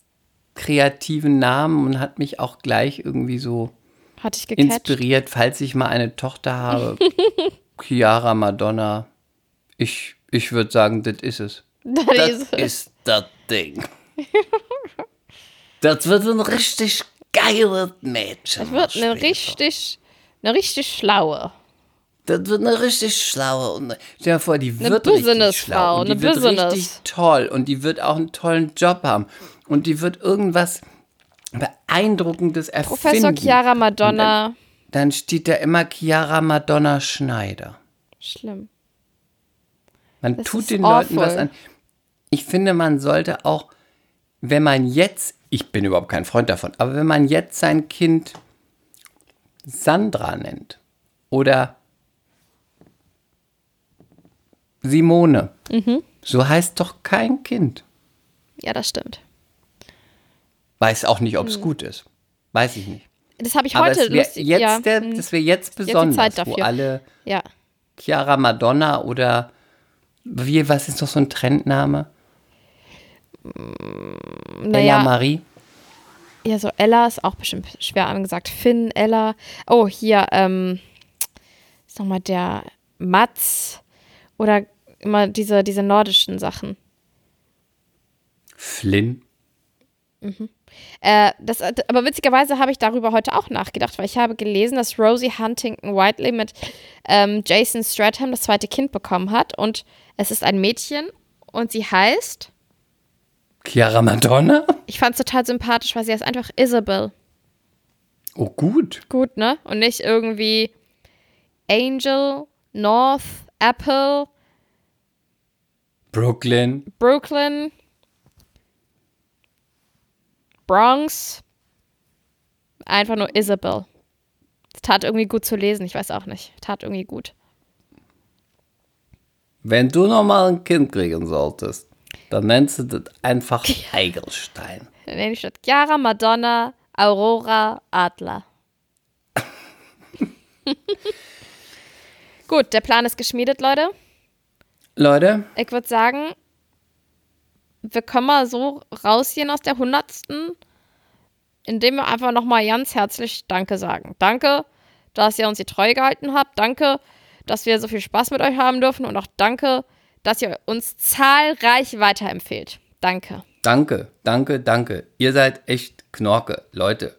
B: kreativen Namen und hat mich auch gleich irgendwie so inspiriert, falls ich mal eine Tochter habe. Chiara Madonna. Ich, ich würde sagen, das ist es.
C: Das ist-
B: das Ding. Das wird ein richtig geiles Mädchen.
C: Das wird eine richtig, eine richtig schlaue.
B: Das wird eine richtig schlaue. Und stell dir vor, die
C: Eine
B: wird richtig
C: Businessfrau,
B: schlau. Und die
C: eine
B: wird
C: Business.
B: richtig toll. Und die wird auch einen tollen Job haben. Und die wird irgendwas Beeindruckendes erfinden.
C: Professor Chiara Madonna.
B: Dann steht da immer Chiara Madonna Schneider.
C: Schlimm.
B: Man
C: Das
B: tut den Leuten was
C: awful.
B: an. Ich finde, man sollte auch, wenn man jetzt, ich bin überhaupt kein Freund davon, aber wenn man jetzt sein Kind Sandra nennt oder Simone,
C: Mhm.
B: so heißt doch kein Kind.
C: Ja, das stimmt.
B: Weiß auch nicht, ob es gut ist. Weiß ich nicht.
C: Das habe ich
B: Aber
C: Mhm. heute lustig.
B: jetzt
C: ja,
B: der,
C: hm,
B: das wäre jetzt besonders,
C: Zeit
B: wo alle
C: ja.
B: Chiara Madonna oder wie, was ist noch so ein Trendname? Ella
C: Naja,
B: Marie?
C: ja, so Ella ist auch bestimmt schwer angesagt. Finn, Ella. Oh, hier, ähm, ist nochmal der Mats. Oder immer diese, diese nordischen Sachen.
B: Flynn?
C: Äh, das, aber witzigerweise habe ich darüber heute auch nachgedacht, weil ich habe gelesen, dass Rosie Huntington Whiteley mit ähm, Jason Stratham das zweite Kind bekommen hat und es ist ein Mädchen und sie heißt,
B: Chiara Madonna?
C: ich fand es total sympathisch, weil sie heißt einfach Isabel.
B: Oh, gut.
C: Gut, ne? Und nicht irgendwie Angel, North, Apple,
B: Brooklyn.
C: Brooklyn, Bronx. Einfach nur Isabel. Es tat irgendwie gut zu lesen, ich weiß auch nicht. Tat irgendwie gut.
B: Wenn du noch mal ein Kind kriegen solltest, dann nennst du das einfach Eigelstein.
C: Dann nenne ich das Chiara, Madonna, Aurora, Adler. gut, der Plan ist geschmiedet, Leute.
B: Leute,
C: Ich würde sagen, wir können mal so rausgehen aus der hundertsten, indem wir einfach nochmal ganz herzlich Danke sagen. Danke, dass ihr uns die Treue gehalten habt. Danke, dass wir so viel Spaß mit euch haben dürfen und auch danke, dass ihr uns zahlreich weiterempfehlt. Danke.
B: Danke, danke, danke. Ihr seid echt Knorke, Leute.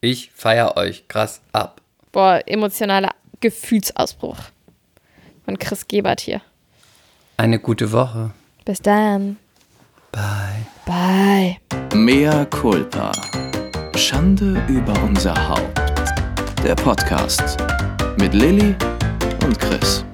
B: Ich feier euch krass ab.
C: Boah, emotionaler Gefühlsausbruch von Chris Gebert hier.
B: Eine gute Woche.
C: Bis dann.
B: Bye.
C: Bye.
A: Mea culpa. Schande über unser Haupt. Der Podcast mit Lilly und Chris.